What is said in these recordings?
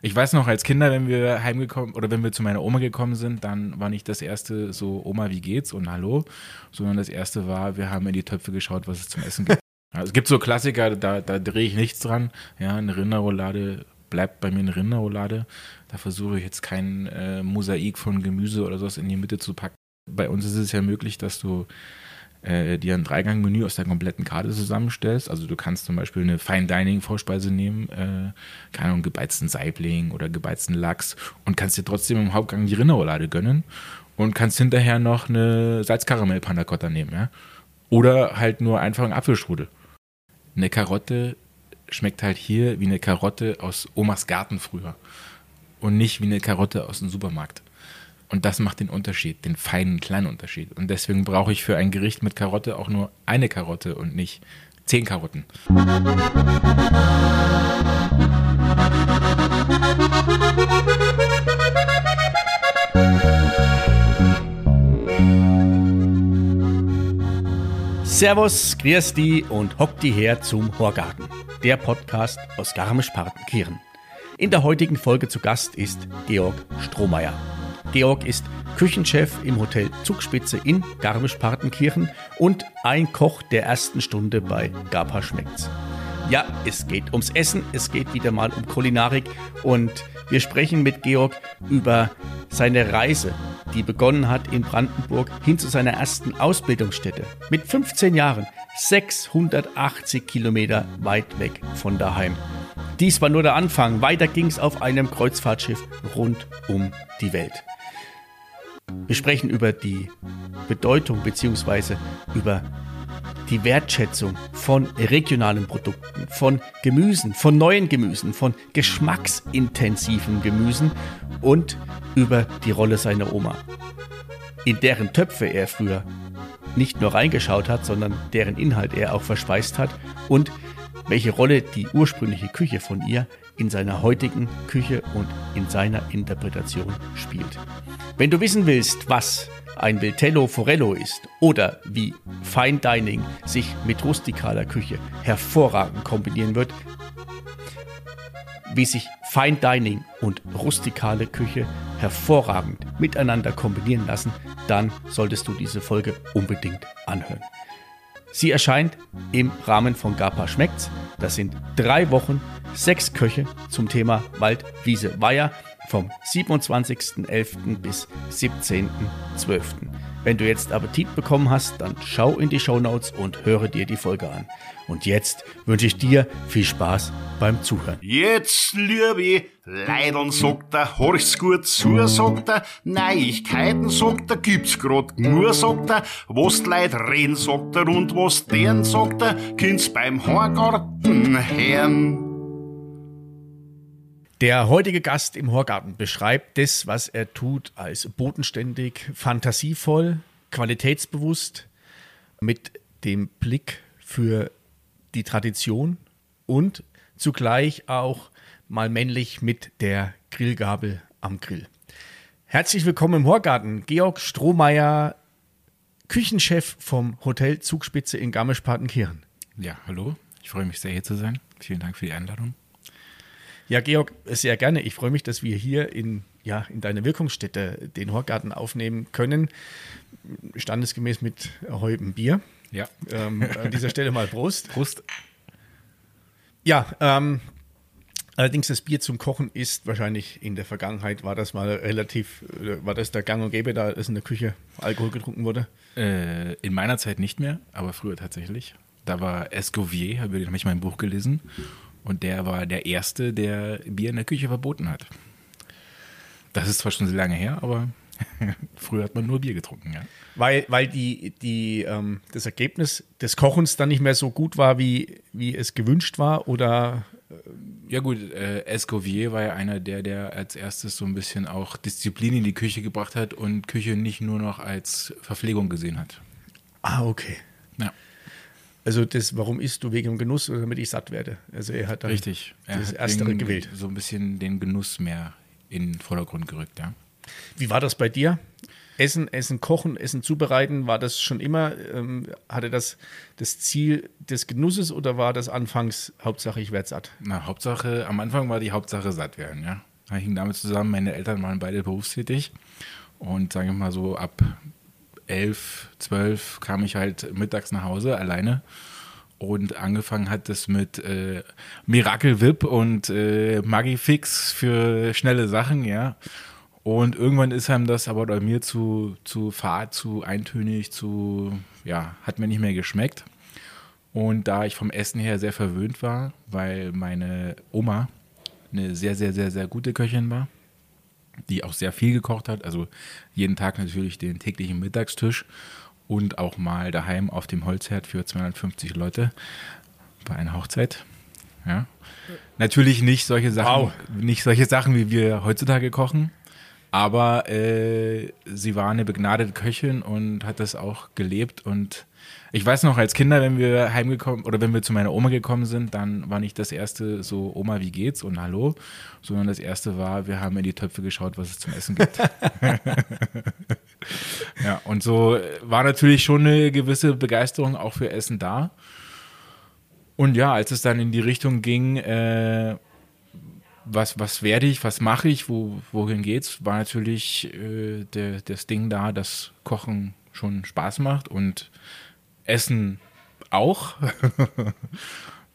Ich weiß noch, als Kinder, wenn wir heimgekommen oder wenn wir zu meiner Oma gekommen sind, dann war nicht das erste so, Oma, wie geht's und Hallo, sondern das erste war, wir haben in die Töpfe geschaut, was es zum Essen gibt. Also es gibt so Klassiker, da, da drehe ich nichts dran. Ja, eine Rinderroulade bleibt bei mir eine Rinderroulade. Da versuche ich jetzt kein äh, Mosaik von Gemüse oder sowas in die Mitte zu packen. Bei uns ist es ja möglich, dass du äh, dir ein Dreigang-Menü aus der kompletten Karte zusammenstellst. Also du kannst zum Beispiel eine Fine-Dining-Vorspeise nehmen, äh, keine Ahnung, gebeizten Saibling oder gebeizten Lachs und kannst dir trotzdem im Hauptgang die Rinderroulade gönnen und kannst hinterher noch eine Salzkaramell-Panna Cotta nehmen, ja. Oder halt nur einfach einen Apfelstrudel. Eine Karotte schmeckt halt hier wie eine Karotte aus Omas Garten früher und nicht wie eine Karotte aus dem Supermarkt. Und das macht den Unterschied, den feinen kleinen Unterschied. Und deswegen brauche ich für ein Gericht mit Karotte auch nur eine Karotte und nicht zehn Karotten. Servus, grüß die und hock die her zum Horgarten, der Podcast aus Garmisch-Partenkirchen. In der heutigen Folge zu Gast ist Georg Strohmeier. Georg ist Küchenchef im Hotel Zugspitze in Garmisch-Partenkirchen und ein Koch der ersten Stunde bei Gapa Schmeckt's. Ja, es geht ums Essen, es geht wieder mal um Kulinarik und wir sprechen mit Georg über seine Reise, die begonnen hat in Brandenburg hin zu seiner ersten Ausbildungsstätte. Mit 15 Jahren, 680 Kilometer weit weg von daheim. Dies war nur der Anfang. Weiter ging es auf einem Kreuzfahrtschiff rund um die Welt. Wir sprechen über die Bedeutung bzw. über die Wertschätzung von regionalen Produkten, von Gemüsen, von neuen Gemüsen, von geschmacksintensiven Gemüsen und über die Rolle seiner Oma, in deren Töpfe er früher nicht nur reingeschaut hat, sondern deren Inhalt er auch verspeist hat und welche Rolle die ursprüngliche Küche von ihr in seiner heutigen Küche und in seiner Interpretation spielt. Wenn du wissen willst, was ein Vitello Forello ist oder wie Fine Dining sich mit rustikaler Küche hervorragend kombinieren wird, wie sich Fine Dining und rustikale Küche hervorragend miteinander kombinieren lassen, dann solltest du diese Folge unbedingt anhören. Sie erscheint im Rahmen von GAPA Schmeckt's. Das sind drei Wochen, sechs Köche zum Thema Wald, Wiese, Weiher vom 27.11. bis 17.12. Wenn du jetzt Appetit bekommen hast, dann schau in die Show Notes und höre dir die Folge an. Und jetzt wünsche ich dir viel Spaß beim Zuhören. Jetzt, liebe Leidern, sagt er, horch's gut zu, sagt er, Neuigkeiten, sagt er, gibt's grad nur, sagt er, was die Leute reden, sagt er, und was deren, sagt er, kind's beim Horgarten hören. Der heutige Gast im Horgarten beschreibt das, was er tut, als bodenständig, fantasievoll, qualitätsbewusst, mit dem Blick für die Tradition und zugleich auch mal männlich mit der Grillgabel am Grill. Herzlich willkommen im Horgarten, Georg Strohmeier, Küchenchef vom Hotel Zugspitze in Garmisch-Partenkirchen. Ja, hallo. Ich freue mich sehr, hier zu sein. Vielen Dank für die Einladung. Ja, Georg, sehr gerne. Ich freue mich, dass wir hier in, ja, in deiner Wirkungsstätte den Horgarten aufnehmen können. Standesgemäß mit erheutem Bier. Ja. Ähm, an dieser Stelle mal Prost. Prost. Ja, ähm, allerdings das Bier zum Kochen ist wahrscheinlich in der Vergangenheit, war das mal relativ, äh, war das der Gang und Gäbe, da es in der Küche Alkohol getrunken wurde? Äh, in meiner Zeit nicht mehr, aber früher tatsächlich. Da war Escovier, habe ich mal ein Buch gelesen. Und der war der Erste, der Bier in der Küche verboten hat. Das ist zwar schon sehr lange her, aber früher hat man nur Bier getrunken, ja. Weil, weil die, die, ähm, das Ergebnis des Kochens dann nicht mehr so gut war, wie, wie es gewünscht war? Oder ja gut, äh, Escovier war ja einer der, der als erstes so ein bisschen auch Disziplin in die Küche gebracht hat und Küche nicht nur noch als Verpflegung gesehen hat. Ah, okay. Ja. Also das, warum isst du wegen dem Genuss oder damit ich satt werde? Also er hat dann Richtig. Er das hat Erstere gewählt. So ein bisschen den Genuss mehr in den Vordergrund gerückt, ja. Wie war das bei dir? Essen, Essen, Kochen, Essen zubereiten, war das schon immer, ähm, hatte das das Ziel des Genusses oder war das anfangs Hauptsache ich werde satt? Na, Hauptsache, am Anfang war die Hauptsache satt werden, ja. hing damit zusammen, meine Eltern waren beide berufstätig. Und sage ich mal so, ab elf, zwölf kam ich halt mittags nach Hause alleine. Und angefangen hat es mit äh, Miracle Whip und äh, Magifix für schnelle Sachen, ja. Und irgendwann ist einem das aber bei mir zu, zu fad, zu eintönig, zu, ja, hat mir nicht mehr geschmeckt. Und da ich vom Essen her sehr verwöhnt war, weil meine Oma eine sehr, sehr, sehr, sehr gute Köchin war, die auch sehr viel gekocht hat, also jeden Tag natürlich den täglichen Mittagstisch und auch mal daheim auf dem Holzherd für 250 Leute bei einer Hochzeit. Ja. Natürlich nicht solche Sachen, wow. nicht solche Sachen, wie wir heutzutage kochen, aber äh, sie war eine begnadete Köchin und hat das auch gelebt und ich weiß noch, als Kinder, wenn wir heimgekommen oder wenn wir zu meiner Oma gekommen sind, dann war nicht das erste so, Oma, wie geht's und Hallo, sondern das erste war, wir haben in die Töpfe geschaut, was es zum Essen gibt. ja, und so war natürlich schon eine gewisse Begeisterung auch für Essen da. Und ja, als es dann in die Richtung ging, äh, was, was werde ich, was mache ich, wo, wohin geht's, war natürlich äh, der, das Ding da, dass Kochen schon Spaß macht und Essen auch.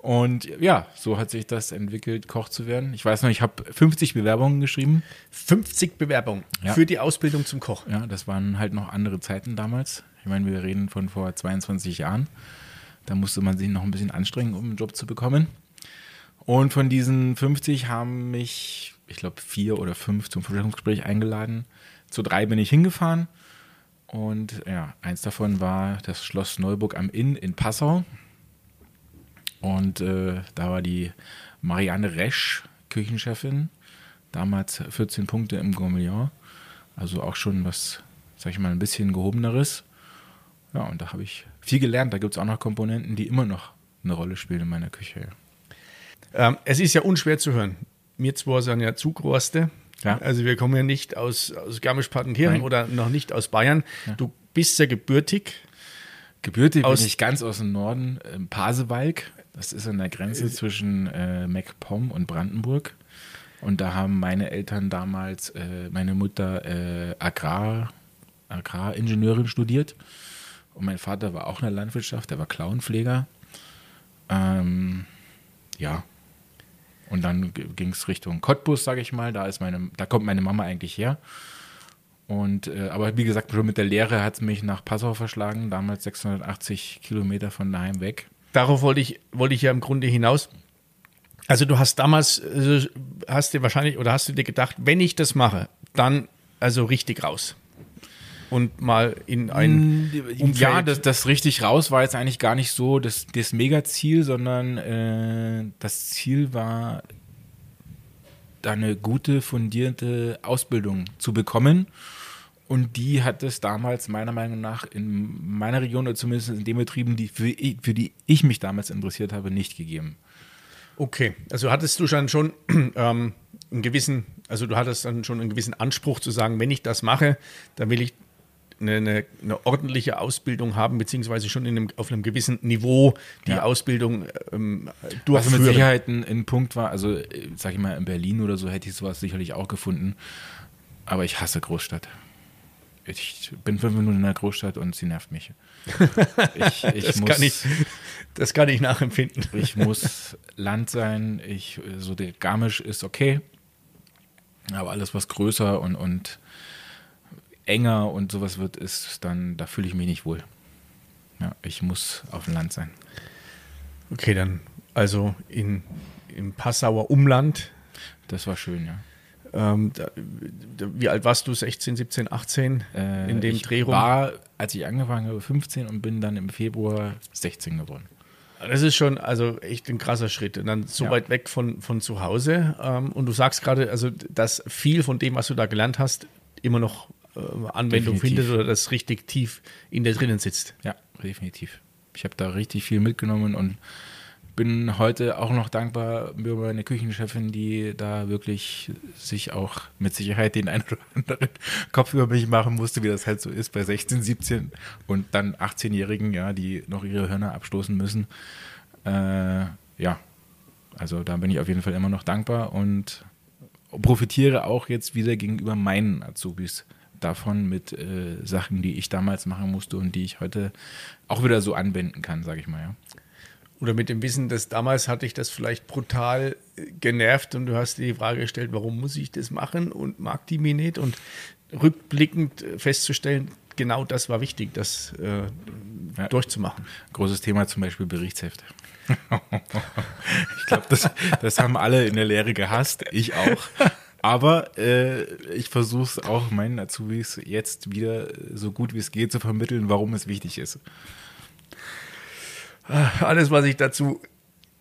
Und ja, so hat sich das entwickelt, Koch zu werden. Ich weiß noch, ich habe 50 Bewerbungen geschrieben. 50 Bewerbungen ja. für die Ausbildung zum Koch. Ja, das waren halt noch andere Zeiten damals. Ich meine, wir reden von vor 22 Jahren. Da musste man sich noch ein bisschen anstrengen, um einen Job zu bekommen. Und von diesen 50 haben mich, ich glaube, vier oder fünf zum Vorstellungsgespräch eingeladen. Zu drei bin ich hingefahren. Und ja, eins davon war das Schloss Neuburg am Inn in Passau. Und äh, da war die Marianne Resch, Küchenchefin, damals 14 Punkte im Gourmillon. Also auch schon was, sag ich mal, ein bisschen gehobeneres. Ja, und da habe ich viel gelernt. Da gibt es auch noch Komponenten, die immer noch eine Rolle spielen in meiner Küche. Ähm, es ist ja unschwer zu hören. Mir zwar sind ja Zugroste, ja. Also wir kommen ja nicht aus, aus Garmisch-Partenkirchen oder noch nicht aus Bayern. Ja. Du bist ja gebürtig. Gebürtig aus bin ich ganz aus dem Norden, äh, Pasewalk. Das ist an der Grenze äh, zwischen äh, MacPom und Brandenburg. Und da haben meine Eltern damals, äh, meine Mutter äh, Agrar, Agraringenieurin studiert. Und mein Vater war auch in der Landwirtschaft, der war Klauenpfleger. Ähm, ja, und dann ging es Richtung Cottbus, sage ich mal. Da, ist meine, da kommt meine Mama eigentlich her. Und, äh, aber wie gesagt, schon mit der Lehre hat es mich nach Passau verschlagen, damals 680 Kilometer von daheim weg. Darauf wollte ich, wollte ich ja im Grunde hinaus. Also du hast damals, also hast dir wahrscheinlich, oder hast du dir gedacht, wenn ich das mache, dann also richtig raus und mal in ein mm, Umfeld. Ja, das, das richtig raus war jetzt eigentlich gar nicht so das, das Mega-Ziel, sondern äh, das Ziel war, da eine gute, fundierte Ausbildung zu bekommen. Und die hat es damals meiner Meinung nach in meiner Region oder zumindest in den Betrieben, die für, für die ich mich damals interessiert habe, nicht gegeben. Okay, also hattest du schon, schon ähm, einen gewissen, also du hattest dann schon einen gewissen Anspruch zu sagen, wenn ich das mache, dann will ich eine, eine, eine, ordentliche Ausbildung haben, beziehungsweise schon einem, auf einem gewissen Niveau die ja. Ausbildung ähm, durchführen. Was mit Sicherheit ein, ein, Punkt war, also sag ich mal, in Berlin oder so hätte ich sowas sicherlich auch gefunden, aber ich hasse Großstadt. Ich bin fünf Minuten in der Großstadt und sie nervt mich. Ich, ich das, muss, kann ich, das kann ich nachempfinden. Ich muss Land sein, ich, so der Garmisch ist okay, aber alles, was größer und, und enger und sowas wird, ist dann, da fühle ich mich nicht wohl. Ja, ich muss auf dem Land sein. Okay, dann also in, im Passauer Umland. Das war schön, ja. Ähm, da, wie alt warst du? 16, 17, 18 äh, in dem ich Dreh rum? war, als ich angefangen habe, 15 und bin dann im Februar 16 geworden. Das ist schon also echt ein krasser Schritt. Und dann so ja. weit weg von, von zu Hause. Ähm, und du sagst gerade, also, dass viel von dem, was du da gelernt hast, immer noch Anwendung definitiv. findet oder das richtig tief in der drinnen sitzt. Ja, definitiv. Ich habe da richtig viel mitgenommen und bin heute auch noch dankbar über meine Küchenchefin, die da wirklich sich auch mit Sicherheit den einen oder anderen Kopf über mich machen musste, wie das halt so ist bei 16, 17 und dann 18-Jährigen, ja, die noch ihre Hörner abstoßen müssen. Äh, ja, also da bin ich auf jeden Fall immer noch dankbar und profitiere auch jetzt wieder gegenüber meinen Azubis davon mit äh, Sachen, die ich damals machen musste und die ich heute auch wieder so anwenden kann, sage ich mal. Ja. Oder mit dem Wissen, dass damals hatte ich das vielleicht brutal äh, genervt und du hast dir die Frage gestellt, warum muss ich das machen und mag die mir nicht und rückblickend äh, festzustellen, genau das war wichtig, das äh, ja. durchzumachen. Großes Thema zum Beispiel Berichtsheft. ich glaube, das, das haben alle in der Lehre gehasst, ich auch. Aber äh, ich versuche es auch meinen Azubis jetzt wieder so gut wie es geht zu vermitteln, warum es wichtig ist. Alles, was ich dazu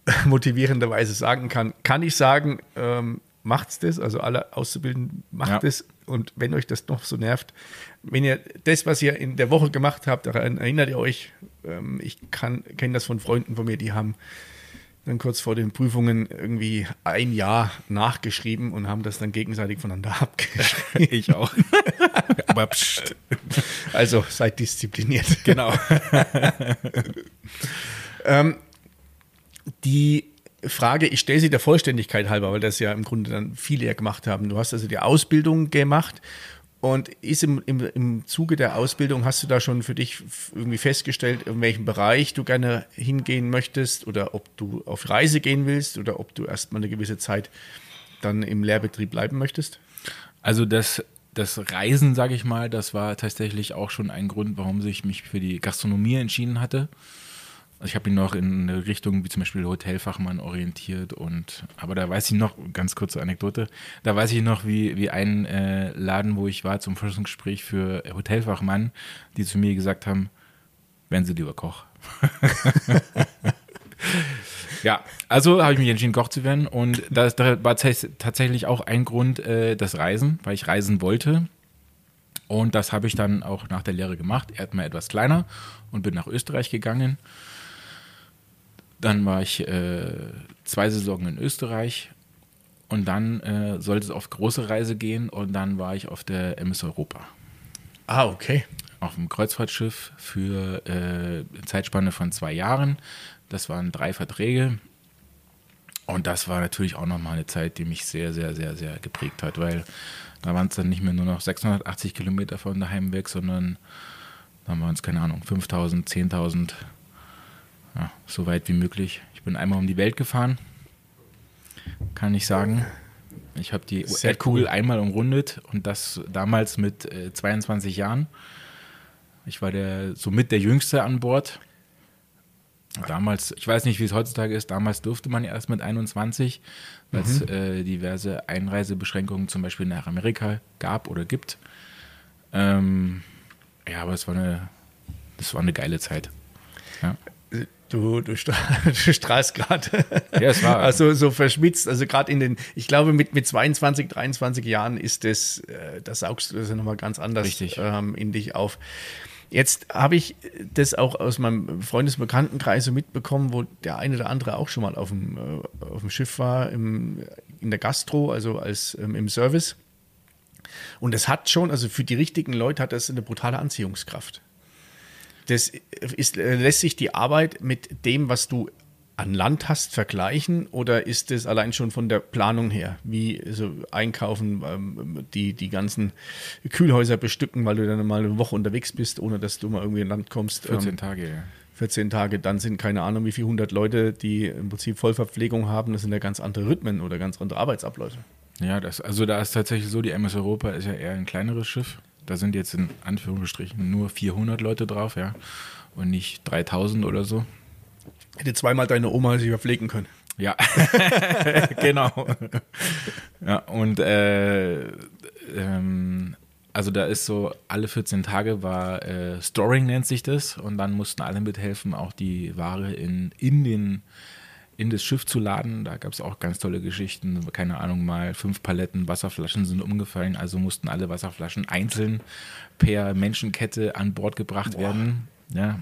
motivierenderweise sagen kann, kann ich sagen, ähm, macht's das, also alle Auszubildenden macht es. Ja. Und wenn euch das noch so nervt, wenn ihr das, was ihr in der Woche gemacht habt, daran erinnert ihr euch. Ähm, ich kenne das von Freunden von mir, die haben dann kurz vor den Prüfungen irgendwie ein Jahr nachgeschrieben und haben das dann gegenseitig voneinander abgeschrieben. Ich auch. Aber pst. Also seid diszipliniert. Genau. ähm, die Frage, ich stelle sie der Vollständigkeit halber, weil das ja im Grunde dann viele ja gemacht haben. Du hast also die Ausbildung gemacht und ist im, im, im Zuge der Ausbildung, hast du da schon für dich irgendwie festgestellt, in welchem Bereich du gerne hingehen möchtest oder ob du auf Reise gehen willst oder ob du erstmal eine gewisse Zeit dann im Lehrbetrieb bleiben möchtest? Also das, das Reisen, sage ich mal, das war tatsächlich auch schon ein Grund, warum ich mich für die Gastronomie entschieden hatte. Also ich habe ihn noch in eine Richtung wie zum Beispiel Hotelfachmann orientiert und aber da weiß ich noch, ganz kurze Anekdote, da weiß ich noch, wie, wie ein äh, Laden, wo ich war zum Forschungsgespräch für Hotelfachmann, die zu mir gesagt haben, werden Sie lieber Koch. ja, also habe ich mich entschieden, Koch zu werden und das, das war tatsächlich auch ein Grund, äh, das Reisen, weil ich reisen wollte. Und das habe ich dann auch nach der Lehre gemacht. Erstmal etwas kleiner und bin nach Österreich gegangen dann war ich äh, zwei Saisonen in Österreich und dann äh, sollte es auf große Reise gehen und dann war ich auf der MS Europa. Ah, okay. Auf dem Kreuzfahrtschiff für äh, eine Zeitspanne von zwei Jahren. Das waren drei Verträge. Und das war natürlich auch nochmal eine Zeit, die mich sehr, sehr, sehr, sehr geprägt hat, weil da waren es dann nicht mehr nur noch 680 Kilometer von daheim weg, sondern da waren es, keine Ahnung, 5000, 10.000 ja, so weit wie möglich. Ich bin einmal um die Welt gefahren, kann ich sagen. Ich habe die Sehr Erdkugel cool. einmal umrundet und das damals mit äh, 22 Jahren. Ich war der somit der Jüngste an Bord. Damals, ich weiß nicht, wie es heutzutage ist, damals durfte man erst mit 21, weil es mhm. äh, diverse Einreisebeschränkungen zum Beispiel nach Amerika gab oder gibt. Ähm, ja, aber es war eine, das war eine geile Zeit. Ja. Du, du, strahlst gerade. Ja, es war. Also so verschmitzt. Also gerade in den, ich glaube, mit, mit 22, 23 Jahren ist das, äh, das saugst du das ja nochmal ganz anders ähm, in dich auf. Jetzt habe ich das auch aus meinem Freundesbekanntenkreis so mitbekommen, wo der eine oder andere auch schon mal auf dem, äh, auf dem Schiff war, im, in der Gastro, also als ähm, im Service. Und es hat schon, also für die richtigen Leute hat das eine brutale Anziehungskraft. Das ist, äh, lässt sich die Arbeit mit dem, was du an Land hast, vergleichen oder ist es allein schon von der Planung her, wie so einkaufen, ähm, die, die ganzen Kühlhäuser bestücken, weil du dann mal eine Woche unterwegs bist, ohne dass du mal irgendwie in Land kommst? 14 ähm, Tage, ja. 14 Tage, dann sind keine Ahnung, wie viele hundert Leute, die im Prinzip Vollverpflegung haben. Das sind ja ganz andere Rhythmen oder ganz andere Arbeitsabläufe. Ja, das, also da ist tatsächlich so, die MS Europa ist ja eher ein kleineres Schiff da sind jetzt in Anführungsstrichen nur 400 Leute drauf, ja, und nicht 3000 oder so. Hätte zweimal deine Oma sich verpflegen können. Ja, genau. ja, und äh, ähm, also da ist so, alle 14 Tage war äh, Storing nennt sich das und dann mussten alle mithelfen, auch die Ware in, in den in das Schiff zu laden. Da gab es auch ganz tolle Geschichten. Keine Ahnung, mal fünf Paletten Wasserflaschen sind umgefallen, also mussten alle Wasserflaschen einzeln per Menschenkette an Bord gebracht Boah. werden. Ja.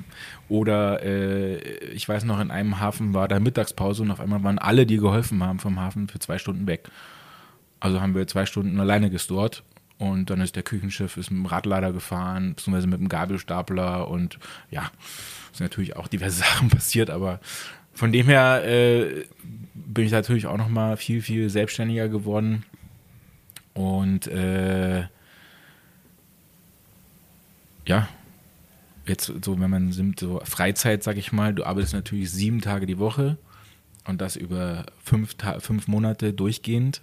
Oder äh, ich weiß noch, in einem Hafen war da Mittagspause und auf einmal waren alle, die geholfen haben vom Hafen, für zwei Stunden weg. Also haben wir zwei Stunden alleine gestort und dann ist der Küchenschiff ist mit dem Radlader gefahren, beziehungsweise mit dem Gabelstapler und ja, sind natürlich auch diverse Sachen passiert, aber von dem her äh, bin ich natürlich auch noch mal viel, viel selbstständiger geworden. Und äh, ja, jetzt so, wenn man nimmt, so Freizeit, sag ich mal, du arbeitest natürlich sieben Tage die Woche und das über fünf, Ta fünf Monate durchgehend.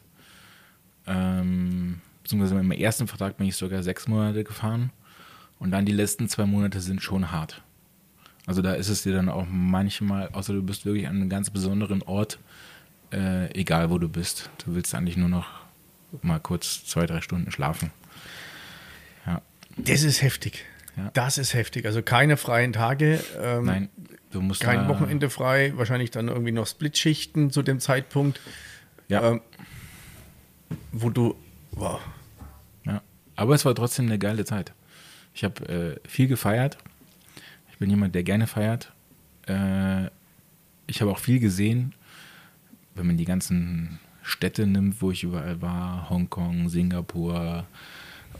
Ähm, beziehungsweise mit meinem ersten Vertrag bin ich sogar sechs Monate gefahren. Und dann die letzten zwei Monate sind schon hart. Also da ist es dir dann auch manchmal, außer du bist wirklich an einem ganz besonderen Ort, äh, egal wo du bist. Du willst eigentlich nur noch mal kurz zwei, drei Stunden schlafen. Ja. Das ist heftig. Ja. Das ist heftig. Also keine freien Tage. Ähm, Nein, du musst kein Wochenende frei. Wahrscheinlich dann irgendwie noch Splitschichten zu dem Zeitpunkt. Ja. Ähm, wo du. Wow. Ja. Aber es war trotzdem eine geile Zeit. Ich habe äh, viel gefeiert. Ich bin jemand, der gerne feiert. Äh, ich habe auch viel gesehen, wenn man die ganzen Städte nimmt, wo ich überall war, Hongkong, Singapur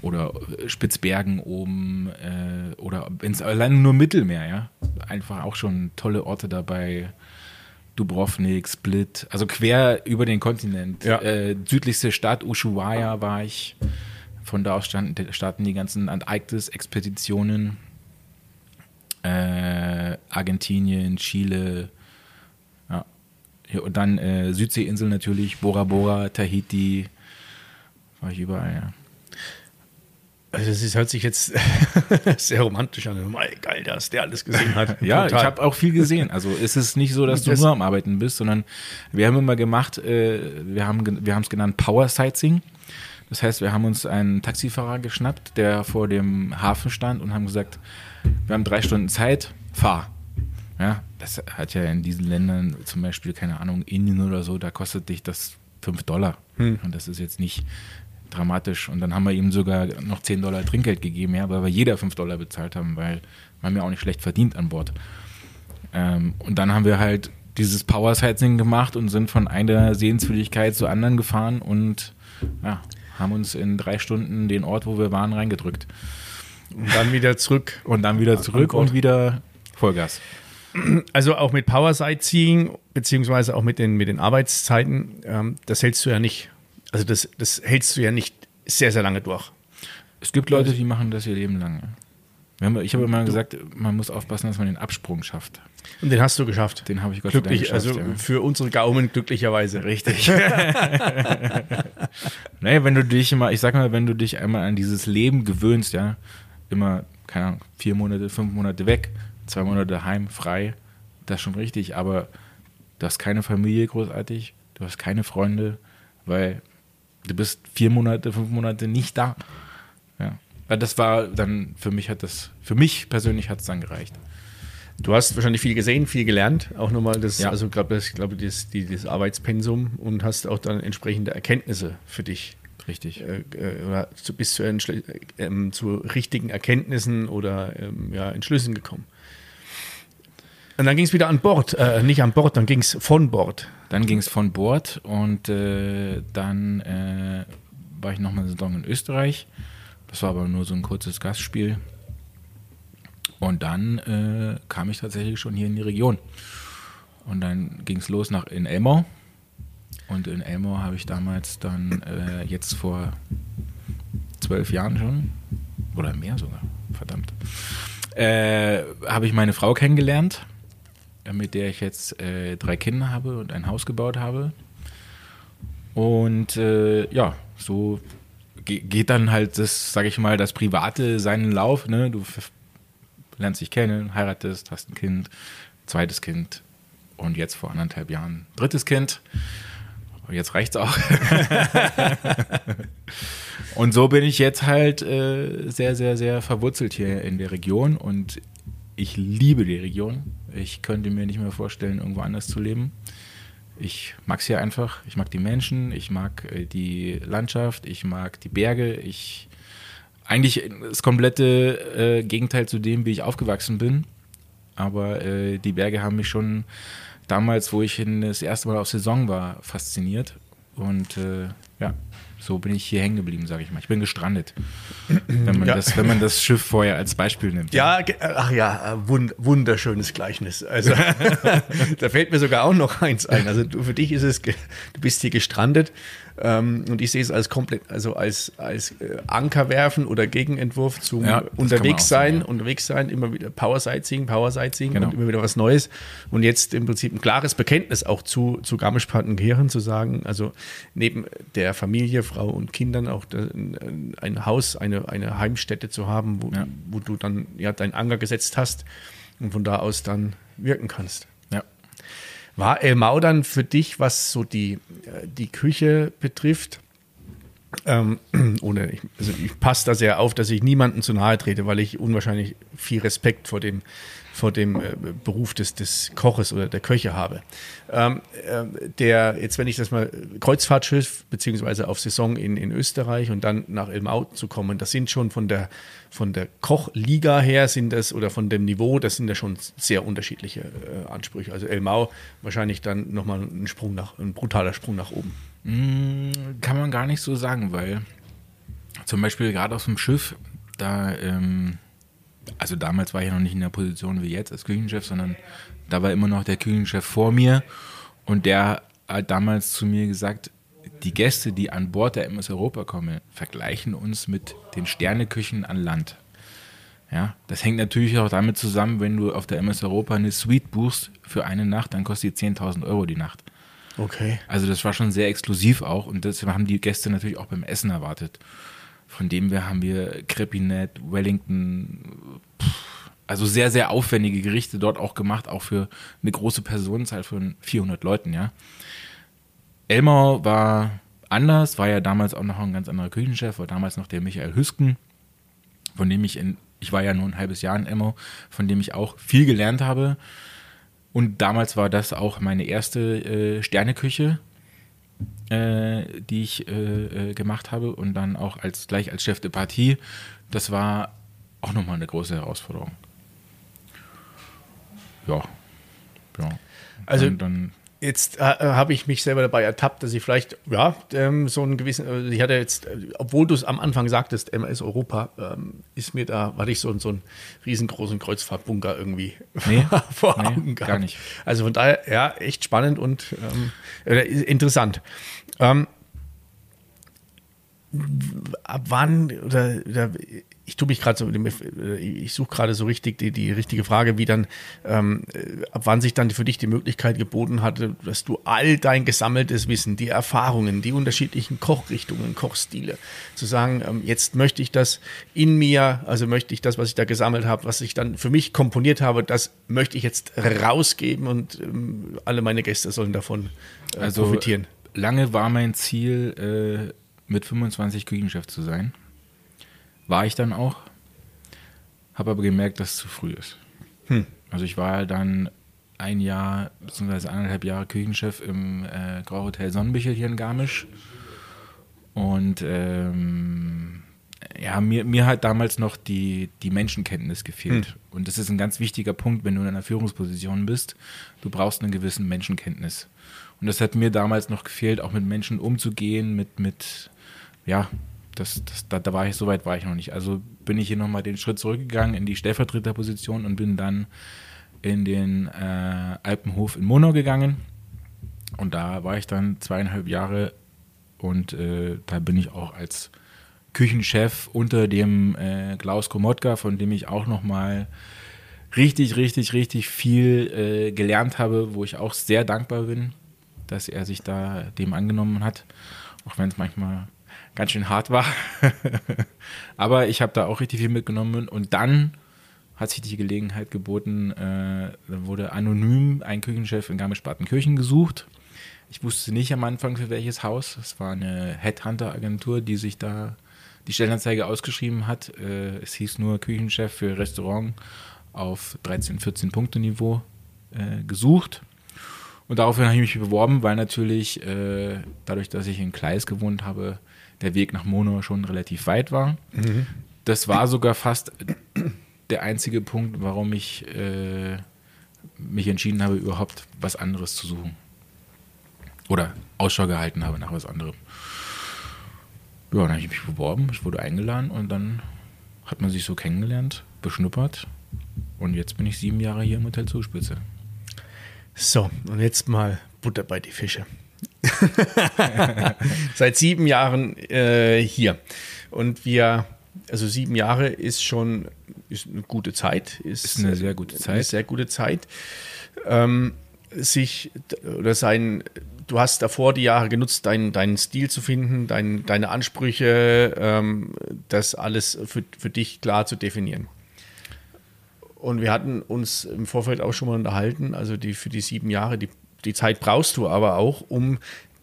oder Spitzbergen oben äh, oder wenn es allein nur Mittelmeer, ja, einfach auch schon tolle Orte dabei. Dubrovnik, Split, also quer über den Kontinent. Ja. Äh, südlichste Stadt Ushuaia war ich. Von da aus standen, starten die ganzen Antarktis-Expeditionen. Äh, Argentinien, Chile. Ja. Und dann äh, Südseeinsel natürlich, Bora Bora, Tahiti. War ich überall, ja. Also das ist, hört sich jetzt sehr romantisch an. Mal geil, dass der alles gesehen hat. ja, Total. ich habe auch viel gesehen. Also ist es nicht so, dass du das nur am Arbeiten bist, sondern wir haben immer gemacht, äh, wir haben wir es genannt Power Sightseeing. Das heißt, wir haben uns einen Taxifahrer geschnappt, der vor dem Hafen stand und haben gesagt, wir haben drei Stunden Zeit, fahr. Ja, das hat ja in diesen Ländern, zum Beispiel, keine Ahnung, Indien oder so, da kostet dich das 5 Dollar. Hm. Und das ist jetzt nicht dramatisch. Und dann haben wir ihm sogar noch 10 Dollar Trinkgeld gegeben, ja, weil wir jeder 5 Dollar bezahlt haben, weil wir haben ja auch nicht schlecht verdient an Bord. Ähm, und dann haben wir halt dieses Power Sightseeing gemacht und sind von einer Sehenswürdigkeit zur anderen gefahren und ja, haben uns in drei Stunden den Ort, wo wir waren, reingedrückt. Und dann wieder zurück. Und dann wieder zurück und wieder Vollgas. Also auch mit Power Sightseeing, beziehungsweise auch mit den, mit den Arbeitszeiten, ähm, das hältst du ja nicht. Also das, das hältst du ja nicht sehr, sehr lange durch. Es gibt Leute, die machen das ihr Leben lang. Ich habe immer gesagt, man muss aufpassen, dass man den Absprung schafft. Und den hast du geschafft. Den habe ich Gott Glücklich, sei Dank geschafft. Also ja. für unsere Gaumen glücklicherweise. Richtig. naja, wenn du dich immer, ich sag mal, wenn du dich einmal an dieses Leben gewöhnst, ja, immer, keine Ahnung, vier Monate, fünf Monate weg, zwei Monate heim, frei, das ist schon richtig, aber du hast keine Familie großartig, du hast keine Freunde, weil du bist vier Monate, fünf Monate nicht da. Ja. Das war dann, für mich hat das, für mich persönlich hat es dann gereicht. Du hast wahrscheinlich viel gesehen, viel gelernt, auch nochmal das, ja. also glaube ich glaube das, die, das Arbeitspensum und hast auch dann entsprechende Erkenntnisse für dich. Richtig. Äh, äh oder zu, bis zu, ähm, zu richtigen Erkenntnissen oder ähm, ja, Entschlüssen gekommen. Und dann ging es wieder an Bord, äh, nicht an Bord, dann ging es von Bord. Dann ging es von Bord und äh, dann äh, war ich nochmal eine Saison in Österreich. Das war aber nur so ein kurzes Gastspiel. Und dann äh, kam ich tatsächlich schon hier in die Region. Und dann ging es los nach in Elmau. Und in Elmau habe ich damals dann äh, jetzt vor zwölf Jahren schon, oder mehr sogar, verdammt, äh, habe ich meine Frau kennengelernt, mit der ich jetzt äh, drei Kinder habe und ein Haus gebaut habe. Und äh, ja, so geht dann halt das, sage ich mal, das Private seinen Lauf. Ne? Du lernst dich kennen, heiratest, hast ein Kind, zweites Kind und jetzt vor anderthalb Jahren drittes Kind. Jetzt reicht's auch. und so bin ich jetzt halt äh, sehr, sehr, sehr verwurzelt hier in der Region und ich liebe die Region. Ich könnte mir nicht mehr vorstellen, irgendwo anders zu leben. Ich mag es hier einfach. Ich mag die Menschen, ich mag äh, die Landschaft, ich mag die Berge, ich eigentlich das komplette äh, Gegenteil zu dem, wie ich aufgewachsen bin. Aber äh, die Berge haben mich schon damals, wo ich das erste Mal auf Saison war, fasziniert. Und äh, ja, so bin ich hier hängen geblieben, sage ich mal. Ich bin gestrandet, wenn man, Ja. das, wenn man das Schiff vorher als Beispiel nimmt. Ja, ge- ach ja, äh, wund, wunderschönes Gleichnis. Also da fällt mir sogar auch noch eins ein. Also du, für dich ist es, du bist hier gestrandet ähm, und ich sehe es als komplett, also als, als äh, Anker werfen oder Gegenentwurf zum Ja, unterwegs sein, ja. unterwegs sein, immer wieder Power Sightseeing, Power Sightseeing Genau. und immer wieder was Neues. Und jetzt im Prinzip ein klares Bekenntnis auch zu, zu Garmisch-Partenkirchen zu sagen, also neben der Familie, Frau und Kindern auch ein, ein Haus, eine, eine Heimstätte zu haben, wo, Ja. wo du dann ja deinen Anker gesetzt hast und von da aus dann wirken kannst. War Elmau dann für dich, was so die, äh, die Küche betrifft, ähm, ohne, ich, also ich passe da sehr auf, dass ich niemanden zu nahe trete, weil ich unwahrscheinlich viel Respekt vor dem, vor dem äh, Beruf des, des Koches oder der Köche habe. Ähm, äh, der, jetzt wenn ich das mal, Kreuzfahrtschiff beziehungsweise auf Saison in, in Österreich und dann nach Elmau zu kommen, das sind schon von der, von der Kochliga her sind das oder von dem Niveau, das sind ja schon sehr unterschiedliche äh, Ansprüche. Also Elmau wahrscheinlich dann nochmal ein Sprung nach, ein brutaler Sprung nach oben. Mm, Kann man gar nicht so sagen, weil zum Beispiel gerade auf dem Schiff, da, ähm, also damals war ich noch nicht in der Position wie jetzt als Küchenchef, sondern da war immer noch der Küchenchef vor mir und der hat damals zu mir gesagt, die Gäste, die an Bord der MS Europa kommen, vergleichen uns mit den Sterneküchen an Land. Ja, das hängt natürlich auch damit zusammen, wenn du auf der MS Europa eine Suite buchst für eine Nacht, dann kostet die 10.000 Euro die Nacht. Okay. Also das war schon sehr exklusiv auch und das haben die Gäste natürlich auch beim Essen erwartet. Von dem wir haben wir Crepinette, Wellington, also sehr, sehr aufwendige Gerichte dort auch gemacht, auch für eine große Personenzahl von 400 Leuten, ja. Elmau war anders, war ja damals auch noch ein ganz anderer Küchenchef, war damals noch der Michael Hüsken, von dem ich in, ich war ja nur ein halbes Jahr in Elmau, von dem ich auch viel gelernt habe. Und damals war das auch meine erste äh, Sterneküche, äh, die ich äh, äh, gemacht habe und dann auch als gleich als Chef de Partie. Das war auch nochmal eine große Herausforderung. Ja. ja. Also- und dann Jetzt äh, habe ich mich selber dabei ertappt, dass ich vielleicht, ja, ähm, so einen gewissen, also ich hatte jetzt, äh, obwohl du es am Anfang sagtest, MS Europa, ähm, ist mir da, hatte ich so, so einen riesengroßen Kreuzfahrtbunker irgendwie Nee, vor nee, Augen gar gehabt. nicht. Also von daher, ja, echt spannend und ähm, äh, interessant. Ähm, ab wann oder, oder ich tue mich gerade so, ich suche gerade so richtig die, die richtige Frage, wie dann, ähm, äh, ab wann sich dann für dich die Möglichkeit geboten hatte, dass du all dein gesammeltes Wissen, die Erfahrungen, die unterschiedlichen Kochrichtungen, Kochstile, zu sagen, ähm, jetzt möchte ich das in mir, also möchte ich das, was ich da gesammelt habe, was ich dann für mich komponiert habe, das möchte ich jetzt rausgeben und ähm, alle meine Gäste sollen davon äh, Also profitieren. lange war mein Ziel, äh, mit 25 Küchenchef zu sein. War ich dann auch. Habe aber gemerkt, dass es zu früh ist. Also ich war dann ein Jahr bzw. anderthalb Jahre Küchenchef im äh, Grauhotel Sonnenbichel hier in Garmisch. Und ähm, ja, mir, mir hat damals noch die, die Menschenkenntnis gefehlt. Und das ist ein ganz wichtiger Punkt, wenn du in einer Führungsposition bist. Du brauchst eine gewisse Menschenkenntnis. Und das hat mir damals noch gefehlt, auch mit Menschen umzugehen, mit, mit ja, das, das, da, da war ich, so weit war ich noch nicht. Also bin ich hier nochmal den Schritt zurückgegangen in die Stellvertreterposition und bin dann in den äh, Alpenhof in Monau gegangen. Und da war ich dann zweieinhalb Jahre und äh, da bin ich auch als Küchenchef unter dem äh, Klaus Komotka, von dem ich auch nochmal richtig, richtig, richtig viel äh, gelernt habe, wo ich auch sehr dankbar bin, dass er sich da dem angenommen hat, auch wenn es manchmal ganz schön hart war. Aber ich habe da auch richtig viel mitgenommen und dann hat sich die Gelegenheit geboten, äh, da wurde anonym ein Küchenchef in Garmisch-Partenkirchen gesucht. Ich wusste nicht am Anfang für welches Haus. Es war eine Headhunter-Agentur, die sich da die Stellenanzeige ausgeschrieben hat. Äh, es hieß nur Küchenchef für Restaurant auf 13, 14 Punkte Niveau äh, gesucht. Und daraufhin habe ich mich beworben, weil natürlich äh, dadurch, dass ich in Kleis gewohnt habe, der Weg nach Monau schon relativ weit war. Das war sogar fast der einzige Punkt, warum ich äh, mich entschieden habe, überhaupt was anderes zu suchen. Oder Ausschau gehalten habe nach was anderem. Ja, dann habe ich mich beworben, ich wurde eingeladen und dann hat man sich so kennengelernt, beschnuppert. Und jetzt bin ich sieben Jahre hier im Hotel Zugspitze. So, und jetzt mal Butter bei die Fische. Seit sieben Jahren äh, hier. Und wir, also sieben Jahre ist schon ist eine gute Zeit. Ist, Ist eine sehr gute Zeit. Eine sehr gute Zeit. Ähm, sich oder sein, du hast davor die Jahre genutzt, deinen, deinen Stil zu finden, dein, deine Ansprüche, ähm, das alles für, für dich klar zu definieren. Und wir hatten uns im Vorfeld auch schon mal unterhalten, also die, für die sieben Jahre, die, die Zeit brauchst du aber auch, um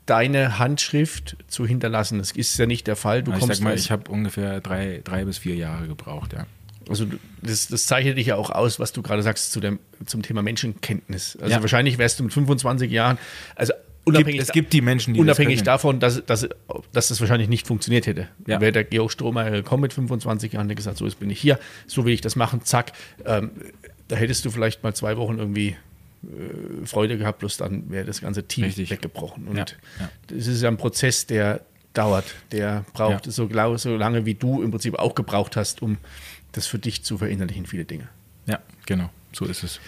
deine Handschrift zu hinterlassen. Das ist ja nicht der Fall. Du ich kommst sag mal, ich habe ungefähr drei, drei bis vier Jahre gebraucht, ja. Also das, das zeichnet dich ja auch aus, was du gerade sagst zu dem, zum Thema Menschenkenntnis. Also Ja. wahrscheinlich wärst du mit 25 Jahren, also unabhängig, es gibt die Menschen, die das unabhängig können. davon, dass, dass, dass das wahrscheinlich nicht funktioniert hätte. Ja. Wäre der Georg Strohmeier gekommen mit 25 Jahren, der gesagt, so jetzt bin ich hier, so will ich das machen, zack. Ähm, da hättest du vielleicht mal zwei Wochen irgendwie äh, Freude gehabt, bloß dann wäre das ganze Team Richtig. weggebrochen. Und Ja, ja. das ist ja ein Prozess, der dauert, der braucht Ja. so, glau- so lange, wie du im Prinzip auch gebraucht hast, um das für dich zu verinnerlichen, viele Dinge. Ja, genau, so ist es.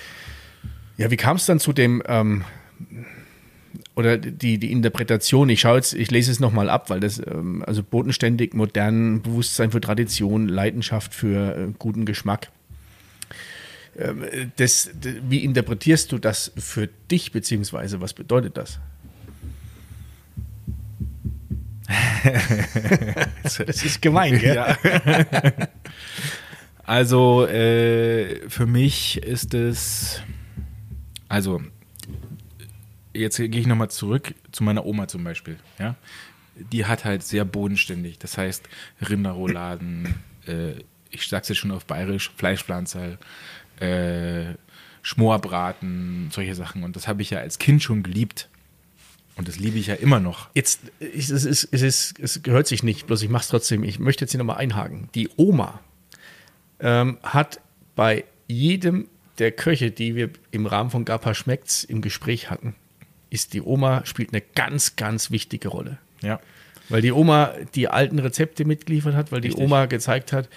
Ja, wie kam es dann zu dem, ähm, oder die, die Interpretation, ich schaue jetzt, ich lese es nochmal ab, weil das, ähm, also bodenständig, modern, Bewusstsein für Tradition, Leidenschaft für äh, guten Geschmack. Ähm, das, wie interpretierst du das für dich, beziehungsweise was bedeutet das? das ist gemein, gell? Ja. also äh, für mich ist es, also jetzt gehe ich nochmal zurück zu meiner Oma zum Beispiel. Ja, die hat halt sehr bodenständig. Das heißt Rinderrouladen, äh, ich sag's jetzt schon auf Bayerisch, Fleischpflanzerl, äh, Schmorbraten, solche Sachen. Und das habe ich ja als Kind schon geliebt. Und das liebe ich ja immer noch. Jetzt, es, ist, es, ist, es gehört sich nicht, bloß ich mache es trotzdem. Ich möchte jetzt hier nochmal einhaken. Die Oma ähm, hat bei jedem der Köche, die wir im Rahmen von Gapa Schmeckt's im Gespräch hatten, ist die Oma, spielt eine ganz, ganz wichtige Rolle. Ja. Weil die Oma die alten Rezepte mitgeliefert hat, weil die Richtig. Oma gezeigt hat,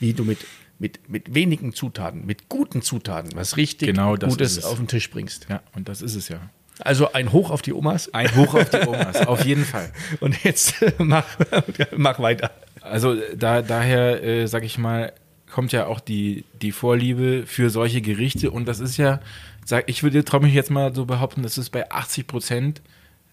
wie du mit, mit, mit wenigen Zutaten, mit guten Zutaten, was richtig Genau Gutes auf den Tisch bringst. Ja, und das ist es ja. Also ein Hoch auf die Omas. Ein Hoch auf die Omas, auf jeden Fall. Und jetzt mach, mach weiter. Also da, daher, äh, sag ich mal, kommt ja auch die, die Vorliebe für solche Gerichte und das ist ja, sag, ich würde traue mich jetzt mal so behaupten, das ist bei 80 Prozent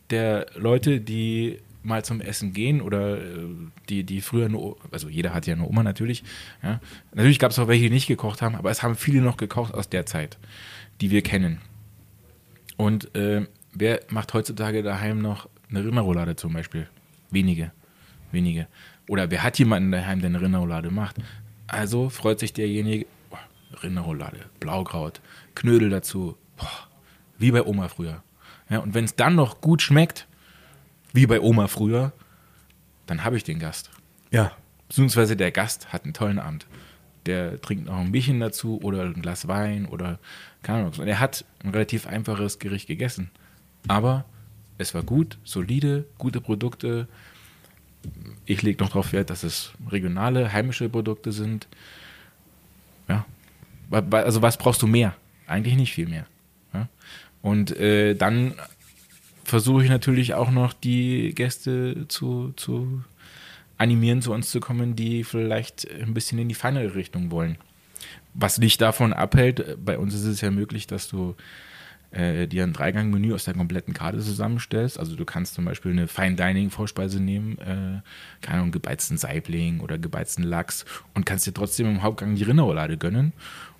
der Leute, die mal zum Essen gehen oder äh, die, die früher nur, also jeder hat ja eine Oma natürlich, ja. Natürlich gab es auch welche, die nicht gekocht haben, aber es haben viele noch gekocht aus der Zeit, die wir kennen. Und äh, wer macht heutzutage daheim noch eine Rinderroulade zum Beispiel? Wenige. Wenige. Oder wer hat jemanden daheim, der eine Rinderroulade macht? Also freut sich derjenige, boah, Rinderroulade, Blaukraut, Knödel dazu, boah, wie bei Oma früher. Ja, und wenn es dann noch gut schmeckt, wie bei Oma früher, dann habe ich den Gast. Ja. Beziehungsweise der Gast hat einen tollen Abend. Der trinkt noch ein Bierchen dazu oder ein Glas Wein oder keine Ahnung. Und er hat ein relativ einfaches Gericht gegessen. Aber es war gut, solide, gute Produkte. Ich lege noch darauf Wert, dass es regionale, heimische Produkte sind. Ja. Also was brauchst du mehr? Eigentlich nicht viel mehr. Ja? Und äh, dann versuche ich natürlich auch noch die Gäste zu, zu animieren, zu uns zu kommen, die vielleicht ein bisschen in die feinere Richtung wollen. Was dich davon abhält, äh, bei uns ist es ja möglich, dass du äh, dir ein Dreigang-Menü aus der kompletten Karte zusammenstellst. Also du kannst zum Beispiel eine Fine-Dining-Vorspeise nehmen, äh, keine Ahnung, gebeizten Saibling oder gebeizten Lachs und kannst dir trotzdem im Hauptgang die Rinderroulade gönnen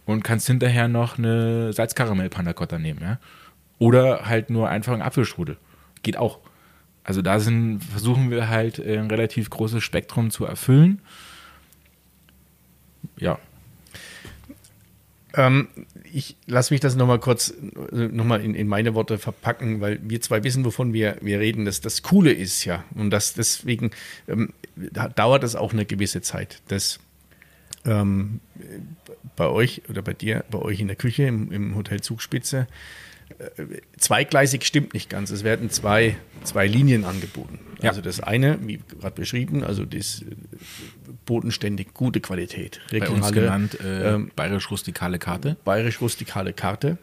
und kannst hinterher noch eine Salzkaramell-Panna-Cotta nehmen, ja. Oder halt nur einfach einen Apfelstrudel. Geht auch. Also da sind, versuchen wir halt äh, ein relativ großes Spektrum zu erfüllen. Ja, Ähm, ich lasse mich das nochmal kurz äh, nochmal in, in meine Worte verpacken, weil wir zwei wissen, wovon wir, wir reden. Das, das Coole ist ja, und das deswegen ähm, da dauert es auch eine gewisse Zeit, dass ähm, bei euch oder bei dir, bei euch in der Küche im, im Hotel Zugspitze zweigleisig stimmt nicht ganz. Es werden zwei, zwei Linien angeboten. Ja. Also das eine, wie gerade beschrieben, also das äh, bodenständig gute Qualität. Bei uns genannt äh, bayerisch-rustikale Karte. bayerisch-rustikale Karte.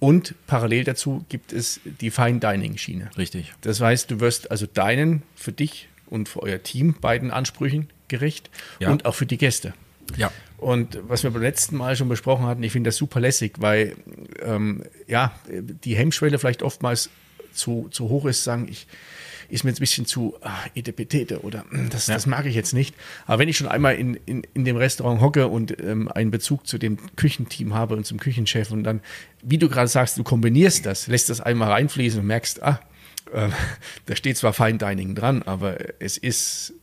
Und parallel dazu gibt es die Fine Dining Schiene. Richtig. Das heißt, du wirst also deinen für dich und für euer Team beiden Ansprüchen gerecht Ja. und auch für die Gäste. Ja. Und was wir beim letzten Mal schon besprochen hatten, ich finde das super lässig, weil ähm, ja, die Hemmschwelle vielleicht oftmals zu, zu hoch ist, sagen, ich ist mir jetzt ein bisschen zu ah, etepetete oder mm, das, Ja. das mag ich jetzt nicht. Aber wenn ich schon einmal in, in, in dem Restaurant hocke und ähm, einen Bezug zu dem Küchenteam habe und zum Küchenchef und dann, wie du gerade sagst, du kombinierst das, lässt das einmal reinfließen und merkst, ah, äh, da steht zwar Fine Dining dran, aber es ist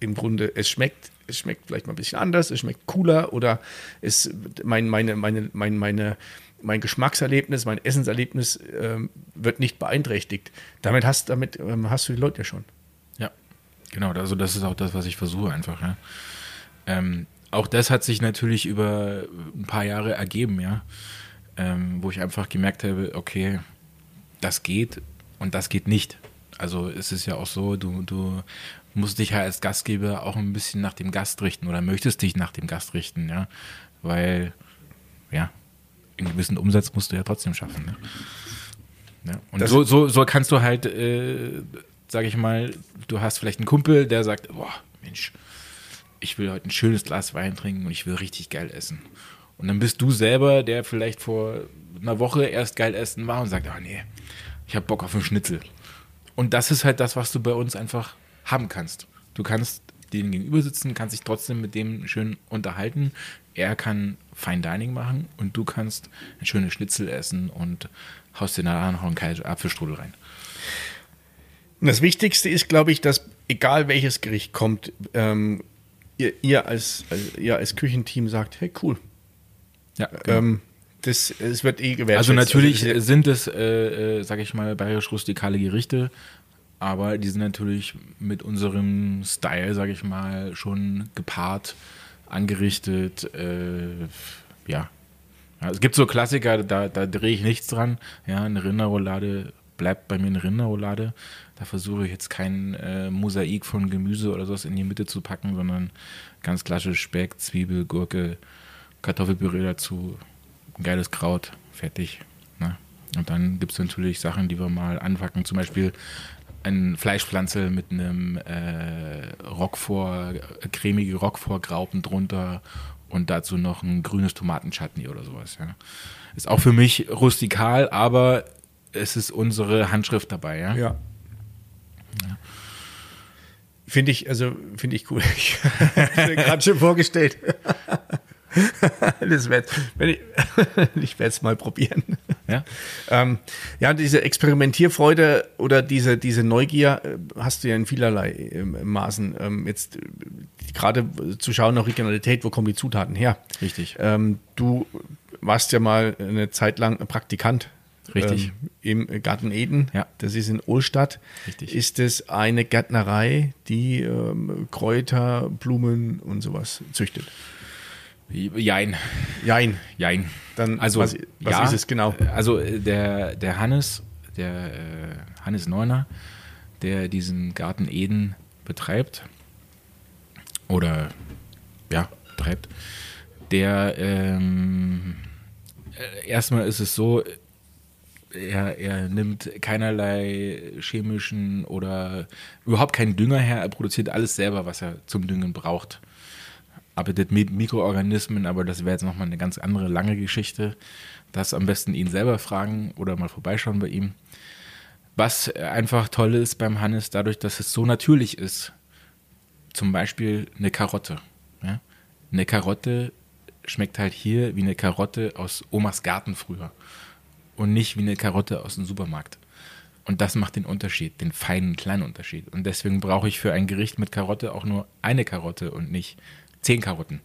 im Grunde, es schmeckt, es schmeckt vielleicht mal ein bisschen anders, es schmeckt cooler oder es, mein, meine, meine, mein, meine, mein Geschmackserlebnis, mein Essenserlebnis ähm, wird nicht beeinträchtigt. Damit hast, damit, ähm, hast du die Leute ja schon. Ja, genau. Also das ist auch das, was ich versuche einfach. Ja. Ähm, auch das hat sich natürlich über ein paar Jahre ergeben, ja, ähm, wo ich einfach gemerkt habe, okay, das geht und das geht nicht. Also es ist ja auch so, du, du musst dich ja als Gastgeber auch ein bisschen nach dem Gast richten oder möchtest dich nach dem Gast richten, ja, weil ja, einen gewissen Umsatz musst du ja trotzdem schaffen. Ne? Ja. Und Das- so, so, so kannst du halt, äh, sag ich mal, du hast vielleicht einen Kumpel, der sagt, boah, Mensch, ich will heute ein schönes Glas Wein trinken und ich will richtig geil essen. Und dann bist du selber, der vielleicht vor einer Woche erst geil essen war und sagt, ah nee, ich habe Bock auf einen Schnitzel. Und das ist halt das, was du bei uns einfach haben kannst. Du kannst denen gegenüber sitzen, kannst dich trotzdem mit dem schön unterhalten. Er kann Fine Dining machen und du kannst ein schönes Schnitzel essen und haust dir danach noch einen kalten Apfelstrudel rein. Und das Wichtigste ist, glaube ich, dass egal welches Gericht kommt, ähm, ihr, ihr, als, als, ihr als Küchenteam sagt, hey cool, Ja, ähm, das, es wird eh gewertschätzt. Also natürlich Also, sind es, äh, äh, sag ich mal, bayerisch-rustikale Gerichte, aber die sind natürlich mit unserem Style, sag ich mal, schon gepaart, angerichtet, äh, ja. ja. Es gibt so Klassiker, da, da drehe ich nichts dran. Ja, eine Rinderroulade bleibt bei mir eine Rinderroulade. Da versuche ich jetzt kein äh, Mosaik von Gemüse oder sowas in die Mitte zu packen, sondern ganz klassisch Speck, Zwiebel, Gurke, Kartoffelpüree dazu, geiles Kraut, fertig. Ne? Und dann gibt es natürlich Sachen, die wir mal anpacken, zum Beispiel ein Fleischpflanze mit einem äh, Roquefort, cremige Roquefort-Graupen drunter und dazu noch ein grünes Tomatenchutney oder sowas. Ja. Ist auch für mich rustikal, aber es ist unsere Handschrift dabei. Ja. Ja. Finde ich, also finde ich cool. Ich habe gerade schon vorgestellt. das werd, wenn ich ich werde es mal probieren. Ja? Ähm, ja, diese Experimentierfreude oder diese, diese Neugier äh, hast du ja in vielerlei ähm, Maßen. Ähm, jetzt äh, gerade zu schauen nach Regionalität, wo kommen die Zutaten her? Richtig. Ähm, du warst ja mal eine Zeit lang Praktikant. Richtig. Ähm, Im Garten Eden. Ja. Das ist in Ohlstadt. Richtig. Ist es eine Gärtnerei, die ähm, Kräuter, Blumen und sowas züchtet? Jein. Jein. Jein. Dann Also, was, was ja, ist es genau? Also äh, der, der Hannes, der äh, Hannes Neuner, der diesen Garten Eden betreibt oder ja, betreibt, der ähm, äh, erstmal ist es so, er, er nimmt keinerlei chemischen oder überhaupt keinen Dünger her, er produziert alles selber, was er zum Düngen braucht arbeitet mit Mikroorganismen, aber das wäre jetzt nochmal eine ganz andere lange Geschichte. Das am besten ihn selber fragen oder mal vorbeischauen bei ihm. Was einfach toll ist beim Hannes, dadurch, dass es so natürlich ist, zum Beispiel eine Karotte. Ja? Eine Karotte schmeckt halt hier wie eine Karotte aus Omas Garten früher und nicht wie eine Karotte aus dem Supermarkt. Und das macht den Unterschied, den feinen kleinen Unterschied. Und deswegen brauche ich für ein Gericht mit Karotte auch nur eine Karotte und nicht zehn Karotten.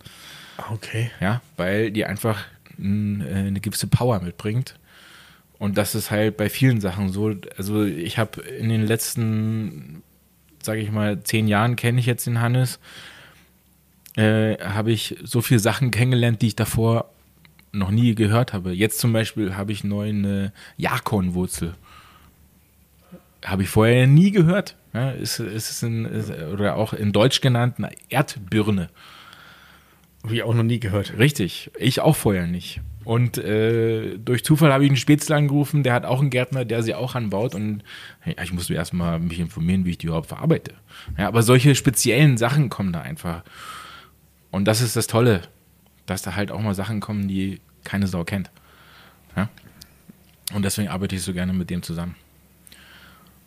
Okay. Ja, weil die einfach äh, eine gewisse Power mitbringt. Und das ist halt bei vielen Sachen so. Also ich habe in den letzten, sage ich mal, zehn Jahren kenne ich jetzt den Hannes, äh, habe ich so viele Sachen kennengelernt, die ich davor noch nie gehört habe. Jetzt zum Beispiel habe ich neu eine Jakonwurzel. Habe ich vorher nie gehört. Ja, ist, ist ein, ist, oder auch in Deutsch genannt eine Erdbirne. Ich auch noch nie gehört. Richtig, ich auch vorher nicht. Und äh, durch Zufall habe ich einen Spätzle angerufen, der hat auch einen Gärtner, der sie auch anbaut. Und ja, ich musste erstmal mich informieren, wie ich die überhaupt verarbeite. Ja, aber solche speziellen Sachen kommen da einfach. Und das ist das Tolle, dass da halt auch mal Sachen kommen, die keine Sau kennt. Ja? Und deswegen arbeite ich so gerne mit dem zusammen.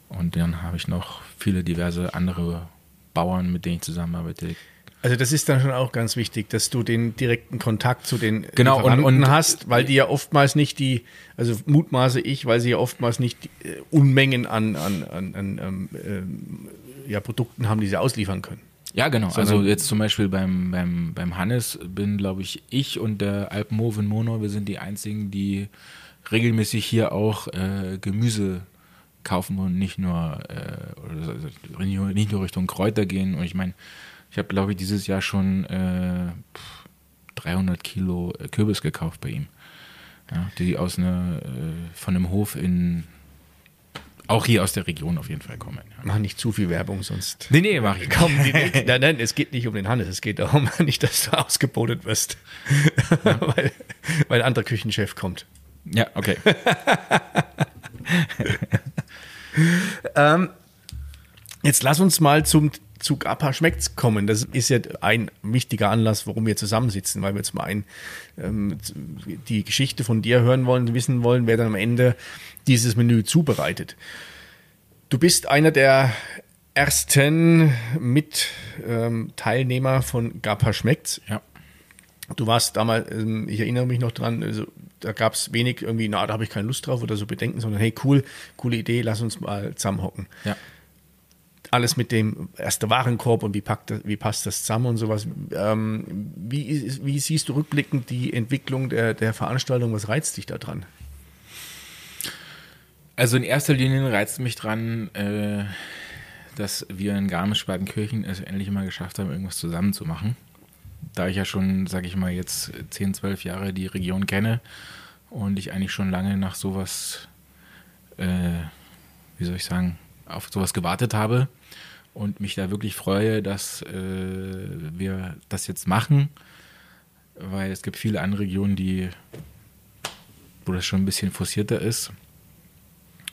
Und dann habe ich noch viele diverse andere Bauern, mit denen ich zusammenarbeite. Also das ist dann schon auch ganz wichtig, dass du den direkten Kontakt zu den genau, und, und, hast, weil die ja oftmals nicht die, also mutmaße ich, weil sie ja oftmals nicht äh, Unmengen an, an, an, an ähm, äh, ja, Produkten haben, die sie ausliefern können. Ja, genau. Sondern also jetzt zum Beispiel beim, beim, beim Hannes bin, glaube ich, ich und der Alpenmoven Mono, wir sind die einzigen, die regelmäßig hier auch äh, Gemüse kaufen und nicht nur, äh, nicht nur Richtung Kräuter gehen. Und ich meine, ich habe, glaube ich, dieses Jahr schon äh, 300 Kilo äh, Kürbis gekauft bei ihm. Ja, die aus einer, äh, von einem Hof in, auch hier aus der Region auf jeden Fall kommen. Ja. Mach nicht zu viel Werbung, sonst. Nee, nee, mach ich nicht. nein, nein, es geht nicht um den Hannes, es geht darum, nicht, dass du ausgebotet wirst. Ja. weil, weil ein anderer Küchenchef kommt. Ja, okay. ähm, jetzt lass uns mal zum zu Gapa schmeckt's kommen. Das ist ja ein wichtiger Anlass, warum wir zusammensitzen, weil wir zum einen ähm, die Geschichte von dir hören wollen, wissen wollen, wer dann am Ende dieses Menü zubereitet. Du bist einer der ersten Mit-Teilnehmer ähm, von Gapa schmeckt's. Ja. Du warst damals, ähm, ich erinnere mich noch dran, also da gab es wenig irgendwie, na, da habe ich keine Lust drauf oder so Bedenken, sondern hey, cool, coole Idee, lass uns mal zusammenhocken. Ja alles mit dem ersten Warenkorb und wie, packt wie passt das zusammen und sowas. Ähm, wie, wie, siehst du rückblickend die Entwicklung der, der Veranstaltung? Was reizt dich da dran? Also in erster Linie reizt mich dran, äh, dass wir in Garmisch-Partenkirchen es endlich mal geschafft haben, irgendwas zusammen zu machen. Da ich ja schon, sage ich mal, jetzt 10, 12 Jahre die Region kenne und ich eigentlich schon lange nach sowas, äh, wie soll ich sagen, auf sowas gewartet habe und mich da wirklich freue, dass äh, wir das jetzt machen, weil es gibt viele andere Regionen, die, wo das schon ein bisschen forcierter ist.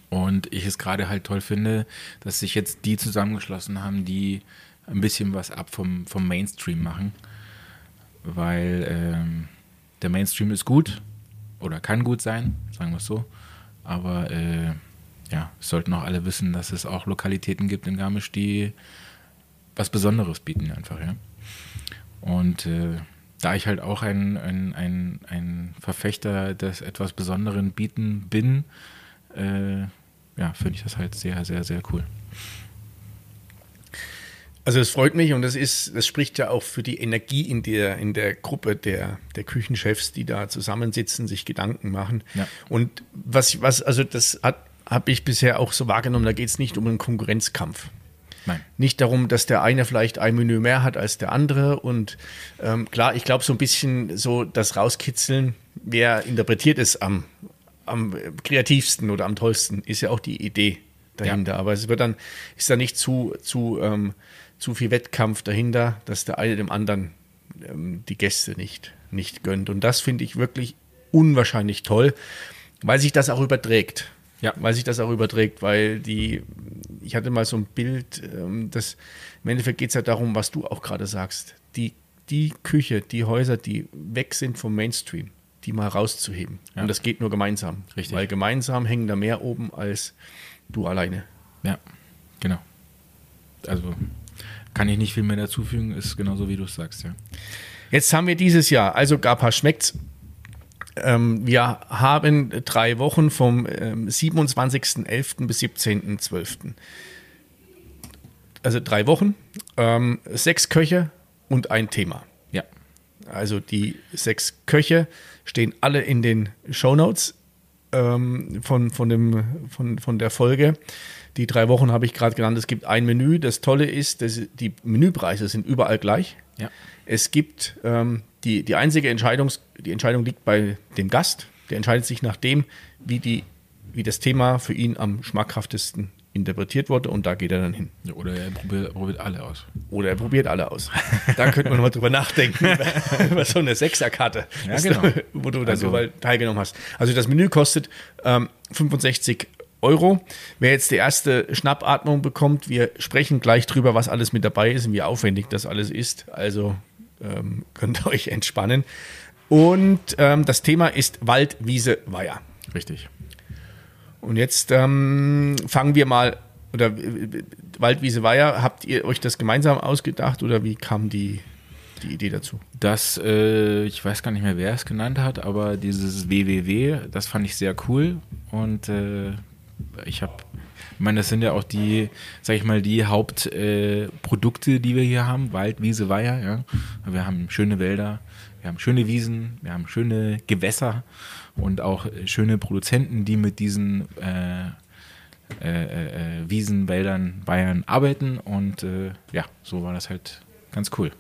Und ich es gerade halt toll finde, dass sich jetzt die zusammengeschlossen haben, die ein bisschen was ab vom, vom Mainstream machen. Weil ähm, der Mainstream ist gut oder kann gut sein, sagen wir es so. Aber äh, ja, sollten auch alle wissen, dass es auch Lokalitäten gibt in Garmisch, die was Besonderes bieten einfach, ja. Und äh, da ich halt auch ein, ein, ein, ein Verfechter des etwas Besonderen bieten bin, äh, ja, finde ich das halt sehr, sehr, sehr cool. Also es freut mich und das ist, das spricht ja auch für die Energie in der, in der Gruppe der, der Küchenchefs, die da zusammensitzen, sich Gedanken machen. Ja. Und was, was, also das hat habe ich bisher auch so wahrgenommen, da geht es nicht um einen Konkurrenzkampf. Nein. Nicht darum, dass der eine vielleicht ein Menü mehr hat als der andere. Und ähm, klar, ich glaube, so ein bisschen so das Rauskitzeln, wer interpretiert es am, am kreativsten oder am tollsten, ist ja auch die Idee dahinter. Ja. Aber es wird dann, ist da nicht zu, zu, ähm, zu viel Wettkampf dahinter, dass der eine dem anderen ähm, die Gäste nicht, nicht gönnt. Und das finde ich wirklich unwahrscheinlich toll, weil sich das auch überträgt. Ja. Weil sich das auch überträgt, weil die, ich hatte mal so ein Bild, ähm, das im Endeffekt geht es ja darum, was du auch gerade sagst. Die, die Küche, die Häuser, die weg sind vom Mainstream, die mal rauszuheben. Ja. Und das geht nur gemeinsam. Richtig. Weil gemeinsam hängen da mehr oben als du alleine. Ja, genau. Also kann ich nicht viel mehr dazufügen, ist genauso wie du es sagst, ja. Jetzt haben wir dieses Jahr, also Gapa schmeckt's ähm, wir haben drei Wochen vom ähm, 27.11. bis 17.12. Also drei Wochen, ähm, sechs Köche und ein Thema. Ja. Also die sechs Köche stehen alle in den Show Notes ähm, von, von, dem, von, von der Folge. Die drei Wochen habe ich gerade genannt. Es gibt ein Menü. Das Tolle ist, dass die Menüpreise sind überall gleich. Ja. Es gibt ähm, die, die einzige Entscheidung, die Entscheidung liegt bei dem Gast. Der entscheidet sich nach dem, wie, die, wie das Thema für ihn am schmackhaftesten interpretiert wurde und da geht er dann hin. Oder er probiert, probiert, alle aus. Oder er probiert alle aus. Da könnte man mal drüber nachdenken, über so eine Sechserkarte, ja, genau. wo du dann also, teilgenommen hast. Also das Menü kostet ähm, 65 Euro. Wer jetzt die erste Schnappatmung bekommt, wir sprechen gleich drüber, was alles mit dabei ist und wie aufwendig das alles ist. Also ähm, könnt ihr euch entspannen. Und ähm, das Thema ist Wald, Wiese, Weiher. Richtig. Und jetzt ähm, fangen wir mal, oder Waldwiese Weiher, habt ihr euch das gemeinsam ausgedacht oder wie kam die, die Idee dazu? Das, äh, ich weiß gar nicht mehr, wer es genannt hat, aber dieses WWW, das fand ich sehr cool und äh, ich habe, ich meine, das sind ja auch die, sag ich mal, die Hauptprodukte, äh, die wir hier haben, Wald, Wiese, Weiher, ja. Wir haben schöne Wälder, wir haben schöne Wiesen, wir haben schöne Gewässer und auch schöne Produzenten, die mit diesen äh, äh, äh, Wiesen, Wäldern, Bayern arbeiten. Und äh, ja, so war das halt ganz cool.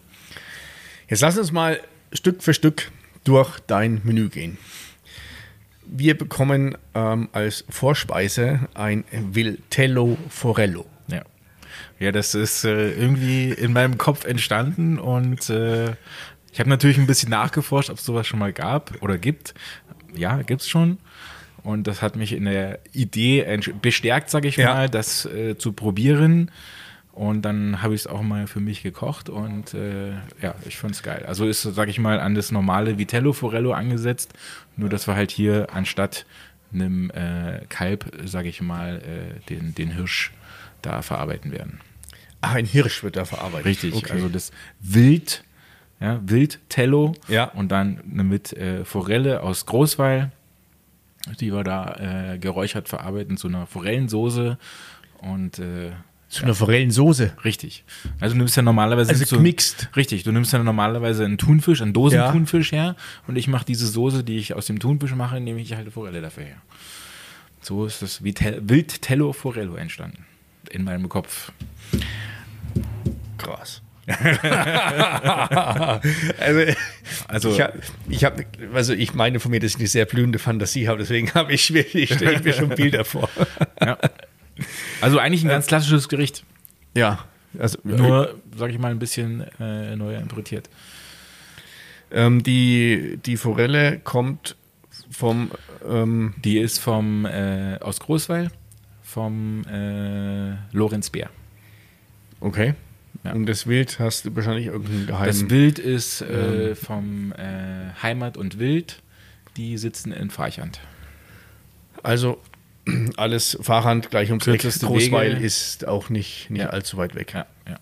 Jetzt lass uns mal Stück für Stück durch dein Menü gehen. Wir bekommen ähm, als Vorspeise ein Viltello Forello. Ja. Ja, das ist äh, irgendwie in meinem Kopf entstanden und äh, ich habe natürlich ein bisschen nachgeforscht, ob es sowas schon mal gab oder gibt ja, gibt es schon. Und das hat mich in der Idee bestärkt, sage ich ja. mal, das äh, zu probieren. Und dann habe ich es auch mal für mich gekocht und äh, ja, ich fand es geil. Also ist, sage ich mal, an das normale Vitello Forello angesetzt, nur dass wir halt hier anstatt einem äh, Kalb, sage ich mal, äh, den, den Hirsch da verarbeiten werden. Ach, ein Hirsch wird da verarbeitet. Richtig, okay. also das Wild ja, Wildtello ja. und dann mit äh, Forelle aus Großweil, die wir da äh, geräuchert verarbeiten zu einer Forellensoße und zu einer Forellensoße. Richtig. Also du nimmst ja normalerweise also so, gemixt. Richtig, du nimmst ja normalerweise einen Thunfisch, einen Dosenthunfisch ja. her und ich mache diese Soße, die ich aus dem Thunfisch mache, nehme ich halt Forelle dafür her. So ist das Wildtello Forello entstanden in meinem Kopf. Krass. also, also, ich, hab, ich, hab, also ich meine von mir, dass ich eine sehr blühende Fantasie habe, deswegen habe ich, ich stelle mir schon Bilder vor. ja. Also eigentlich ein ganz klassisches Gericht. Ja. Also, Nur, sage ich mal, ein bisschen äh, neu interpretiert. Ähm, die, die Forelle kommt vom. Ähm, die ist vom äh, aus Großweil, vom äh, Lorenz Bär. Okay. Ja. Und das Wild hast du wahrscheinlich irgendeinen geheimen. Das Wild ist äh, ähm, vom äh, Heimat und Wild. Die sitzen in Farchand. Also alles Fahrhand gleich ums Eck. Großweil Wege. ist auch nicht, nicht ja. allzu weit weg. Ja, ja.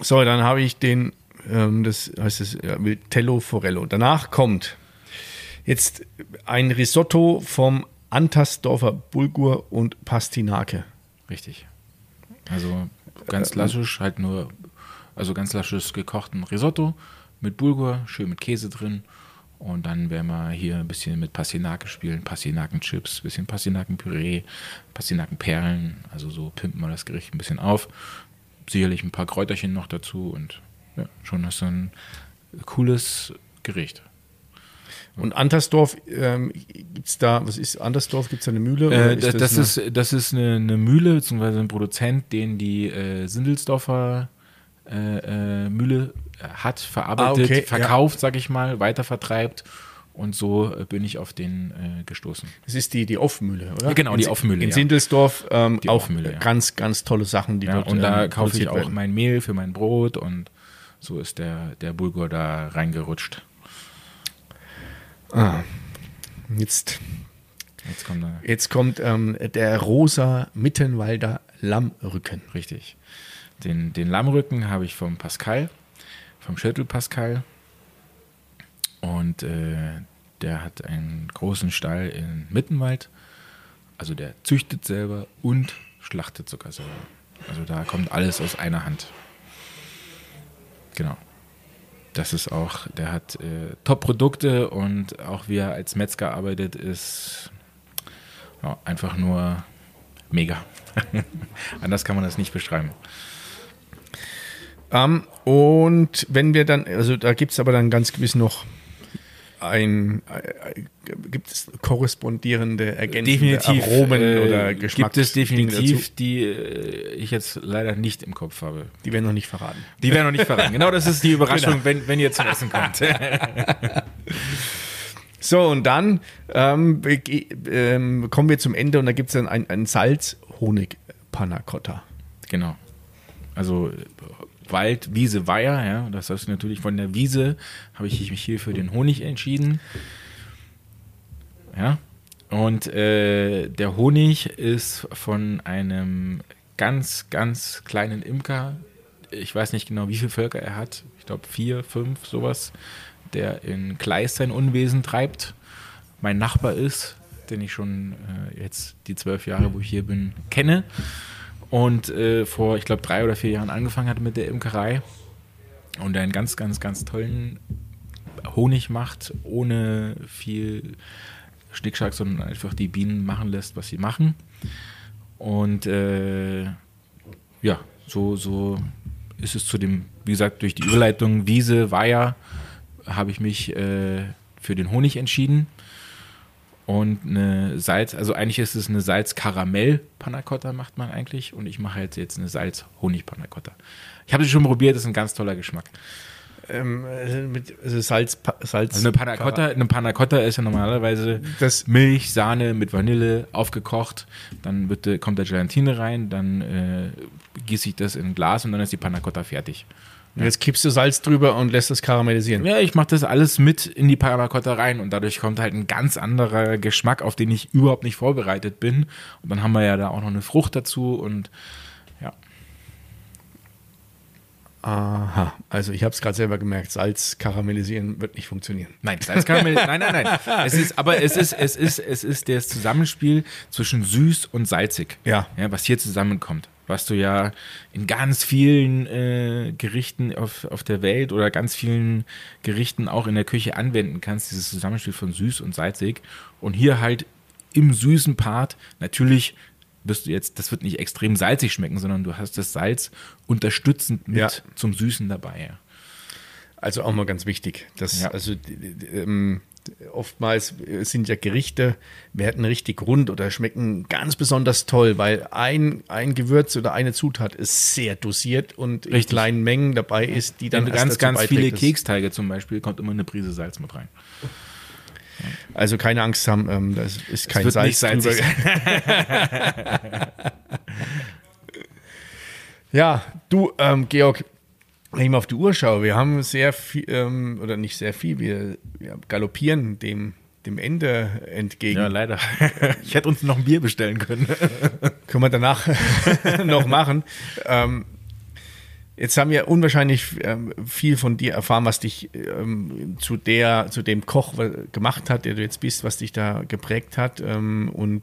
So, dann habe ich den, ähm, das heißt es, ja, Tello Forello. Danach kommt jetzt ein Risotto vom Antasdorfer Bulgur und Pastinake. Richtig. Also ganz klassisch, halt nur, also ganz klassisches gekochten Risotto mit Bulgur, schön mit Käse drin. Und dann werden wir hier ein bisschen mit Pastinake spielen, Pastinakenchips, bisschen Pastinakenpüree, Pastinakenperlen. Also so pimpen wir das Gericht ein bisschen auf. Sicherlich ein paar Kräuterchen noch dazu und ja, schon hast du ein cooles Gericht. Und Antersdorf, ähm, gibt es da, was ist Antersdorf, gibt es da eine Mühle? Äh, ist das, das, ist, das ist eine, eine Mühle, beziehungsweise ein Produzent, den die äh, Sindelsdorfer äh, äh Mühle äh, hat, verarbeitet, ah, okay, verkauft, ja. sag ich mal, weitervertreibt. Und so äh, bin ich auf den gestoßen. Das ist die, die Offmühle, oder? Ja, genau, die Offmühle. In ja. Sindelsdorf ähm, die auch Offmühle, ganz, ganz tolle Sachen, die ja, dort Und da ähm, kaufe ich auch werden. mein Mehl für mein Brot und so ist der, der Bulgur da reingerutscht. Ah, jetzt, jetzt kommt, jetzt kommt ähm, der rosa Mittenwalder Lammrücken. Richtig. Den, den Lammrücken habe ich vom Pascal, vom Schüttel Pascal. Und äh, der hat einen großen Stall in Mittenwald. Also der züchtet selber und schlachtet sogar selber. Also da kommt alles aus einer Hand. Genau das ist auch, der hat äh, Top-Produkte und auch wie er als Metzger arbeitet, ist ja, einfach nur mega. Anders kann man das nicht beschreiben. Ähm, und wenn wir dann, also da gibt es aber dann ganz gewiss noch ein, äh, gibt es korrespondierende ergänzende definitiv Aromen äh, oder Geschmack? Gibt es definitiv, die äh, ich jetzt leider nicht im Kopf habe. Die werden noch nicht verraten. Die werden noch nicht verraten. Genau, das ist die Überraschung, Genau. wenn, wenn ihr zum Essen kommt. So, und dann ähm, ähm, kommen wir zum Ende und da gibt es dann ein, ein Salz-Honig-Panna Cotta. genau. Also äh, Wald, Wiese, Weiher, ja, das heißt natürlich von der Wiese habe ich mich hier für den Honig entschieden. Ja. Und äh, der Honig ist von einem ganz, ganz kleinen Imker. Ich weiß nicht genau, wie viele Völker er hat. Ich glaube vier, fünf, sowas. Der in Kleist sein Unwesen treibt. Mein Nachbar ist, den ich schon äh, jetzt die zwölf Jahre, wo ich hier bin, kenne. Und äh, vor, ich glaube, drei oder vier Jahren angefangen hat mit der Imkerei. Und einen ganz, ganz, ganz tollen Honig macht, ohne viel Schnickschnack, sondern einfach die Bienen machen lässt, was sie machen. Und äh, ja, so, so ist es zu dem, wie gesagt, durch die Überleitung Wiese, Weiher, habe ich mich äh, für den Honig entschieden. Und eine Salz, also eigentlich ist es eine Salz-Karamell-Panna Cotta macht man eigentlich. Und ich mache jetzt, jetzt eine Salz-Honig-Panna Cotta. Ich habe sie schon probiert, das ist ein ganz toller Geschmack. Ähm, also mit also Salz, Salz. Also eine Panna Cotta, eine Panna Cotta ist ja normalerweise Das- Milch, Sahne mit Vanille aufgekocht. Dann wird, äh, kommt da Gelatine rein, dann äh, gieße ich das in ein Glas und dann ist die Panna Cotta fertig. Und jetzt kippst du Salz drüber und lässt das karamellisieren. Ja, ich mache das alles mit in die Panna Cotta rein und dadurch kommt halt ein ganz anderer Geschmack, auf den ich überhaupt nicht vorbereitet bin. Und dann haben wir ja da auch noch eine Frucht dazu und ja. Aha, also ich habe es gerade selber gemerkt, Salz karamellisieren wird nicht funktionieren. Nein, Salzkaramell, nein, nein, nein. Es ist, aber es ist, es ist, es ist das Zusammenspiel zwischen süß und salzig. Ja. ja was hier zusammenkommt. Was du ja in ganz vielen äh, Gerichten auf, auf der Welt oder ganz vielen Gerichten auch in der Küche anwenden kannst, dieses Zusammenspiel von süß und salzig. Und hier halt im süßen Part natürlich wirst du jetzt, das wird nicht extrem salzig schmecken, sondern du hast das Salz unterstützend mit Ja. zum Süßen dabei. Also auch mal ganz wichtig. Das, Ja. also ähm, oftmals sind ja Gerichte, werden richtig rund oder schmecken ganz besonders toll, weil ein, ein Gewürz oder eine Zutat ist sehr dosiert und in Richtig. kleinen Mengen dabei ist, die dann erst ganz, ganz beiträgt, viele Keksteige zum Beispiel, kommt immer eine Prise Salz mit rein. Also keine Angst haben, ähm, das ist kein nicht Salz drüber. salzig Ja, du, ähm, Georg, wenn ich mal auf die Uhr schaue, wir haben sehr viel, ähm, oder nicht sehr viel, wir, wir galoppieren dem, dem Ende entgegen. Ja, leider. Ich hätte uns noch ein Bier bestellen können. Können wir danach noch machen. Ähm, jetzt haben wir unwahrscheinlich ähm, viel von dir erfahren, was dich ähm, zu, der, zu dem Koch gemacht hat, der du jetzt bist, was dich da geprägt hat ähm, und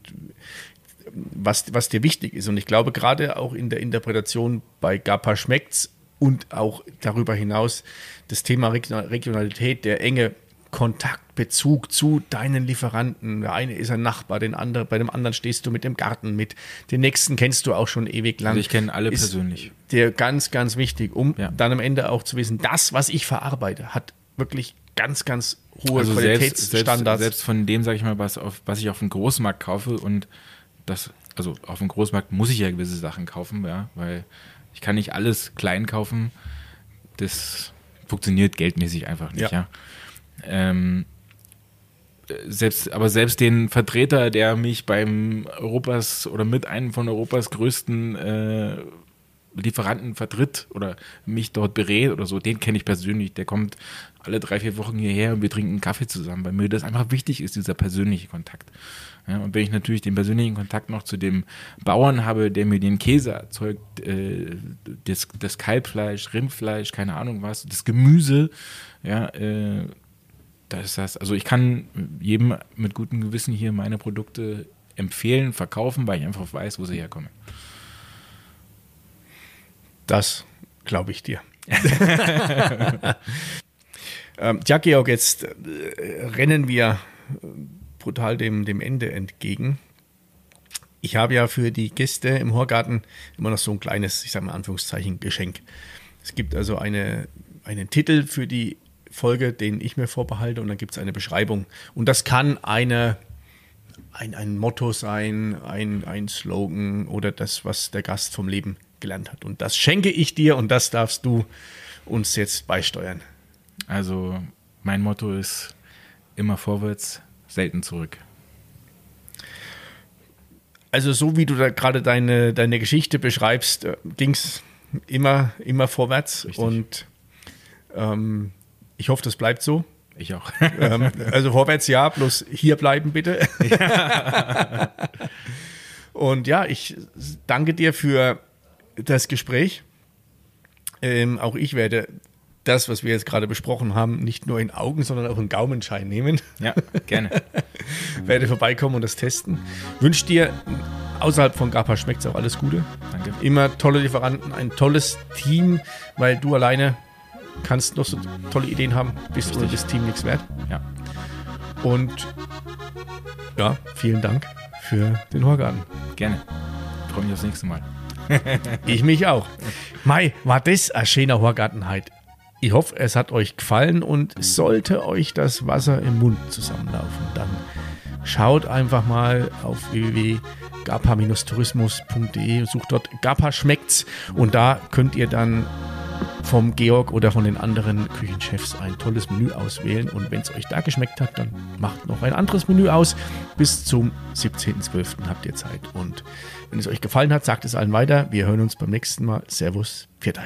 was, was dir wichtig ist. Und ich glaube, gerade auch in der Interpretation bei Gapa schmeckt's und auch darüber hinaus das Thema Region- Regionalität, der enge Kontakt, Bezug zu deinen Lieferanten. Der eine ist ein Nachbar, den anderen, bei dem anderen stehst du mit dem Garten mit. Den nächsten kennst du auch schon ewig lang. Also ich kenne alle Ist persönlich. Dir ganz, ganz wichtig, um Ja. dann am Ende auch zu wissen, das, was ich verarbeite, hat wirklich ganz, ganz hohe Also selbst, selbst, Qualitätsstandards. selbst von dem, sage ich mal, was, auf, was ich auf dem Großmarkt kaufe und das, also auf dem Großmarkt muss ich ja gewisse Sachen kaufen, ja, weil ich kann nicht alles klein kaufen. Das funktioniert geldmäßig einfach nicht, Ja. ja. Ähm, äh, selbst, aber selbst den Vertreter, der mich beim Europas oder mit einem von Europas größten äh, Lieferanten vertritt oder mich dort berät oder so, den kenne ich persönlich. Der kommt alle drei, vier Wochen hierher und wir trinken einen Kaffee zusammen, weil mir das einfach wichtig ist, dieser persönliche Kontakt. Ja, und wenn ich natürlich den persönlichen Kontakt noch zu dem Bauern habe, der mir den Käse erzeugt, äh, das, das Kalbfleisch, Rindfleisch, keine Ahnung was, das Gemüse, ja, äh, da ist das, also ich kann jedem mit gutem Gewissen hier meine Produkte empfehlen, verkaufen, weil ich einfach weiß, wo sie herkommen. Das glaube ich dir. ähm, ja, Georg, jetzt äh, rennen wir brutal dem, dem Ende entgegen. Ich habe ja für die Gäste im Horgarten immer noch so ein kleines, ich sage mal Anführungszeichen, Geschenk. Es gibt also eine, einen Titel für die Folge, den ich mir vorbehalte, und dann gibt es eine Beschreibung. Und das kann eine, ein, ein Motto sein, ein, ein Slogan oder das, was der Gast vom Leben gelernt hat. Und das schenke ich dir und das darfst du uns jetzt beisteuern. Also mein Motto ist immer vorwärts, selten zurück. Also so wie du da gerade deine, deine Geschichte beschreibst, äh, ging es immer, immer vorwärts. Richtig. Und ähm, ich hoffe, das bleibt so. Ich auch. ähm, also vorwärts ja, bloß hier bleiben bitte. Und ja, ich danke dir für das Gespräch. Ähm, auch ich werde das, was wir jetzt gerade besprochen haben, nicht nur in Augen, sondern auch in Gaumenschein nehmen. ja, gerne. werde vorbeikommen und das testen. Wünsche dir außerhalb von Gapa schmeckt es auch alles Gute. Danke. Immer tolle Lieferanten, ein tolles Team, weil du alleine kannst noch so tolle Ideen haben, bist ohne das Team nichts wert. Ja. Und ja, vielen Dank für den Horgarten. Gerne. Freue mich aufs nächste Mal. Ich mich auch. Mai, war das ein schöner Horgarten heute. Ich hoffe, es hat euch gefallen und sollte euch das Wasser im Mund zusammenlaufen, dann schaut einfach mal auf www.gapa-tourismus.de sucht dort Gapa schmeckt's und da könnt ihr dann vom Georg oder von den anderen Küchenchefs ein tolles Menü auswählen. Und wenn es euch da geschmeckt hat, dann macht noch ein anderes Menü aus. Bis zum 17.12. habt ihr Zeit. Und wenn es euch gefallen hat, sagt es allen weiter. Wir hören uns beim nächsten Mal. Servus, Pfiat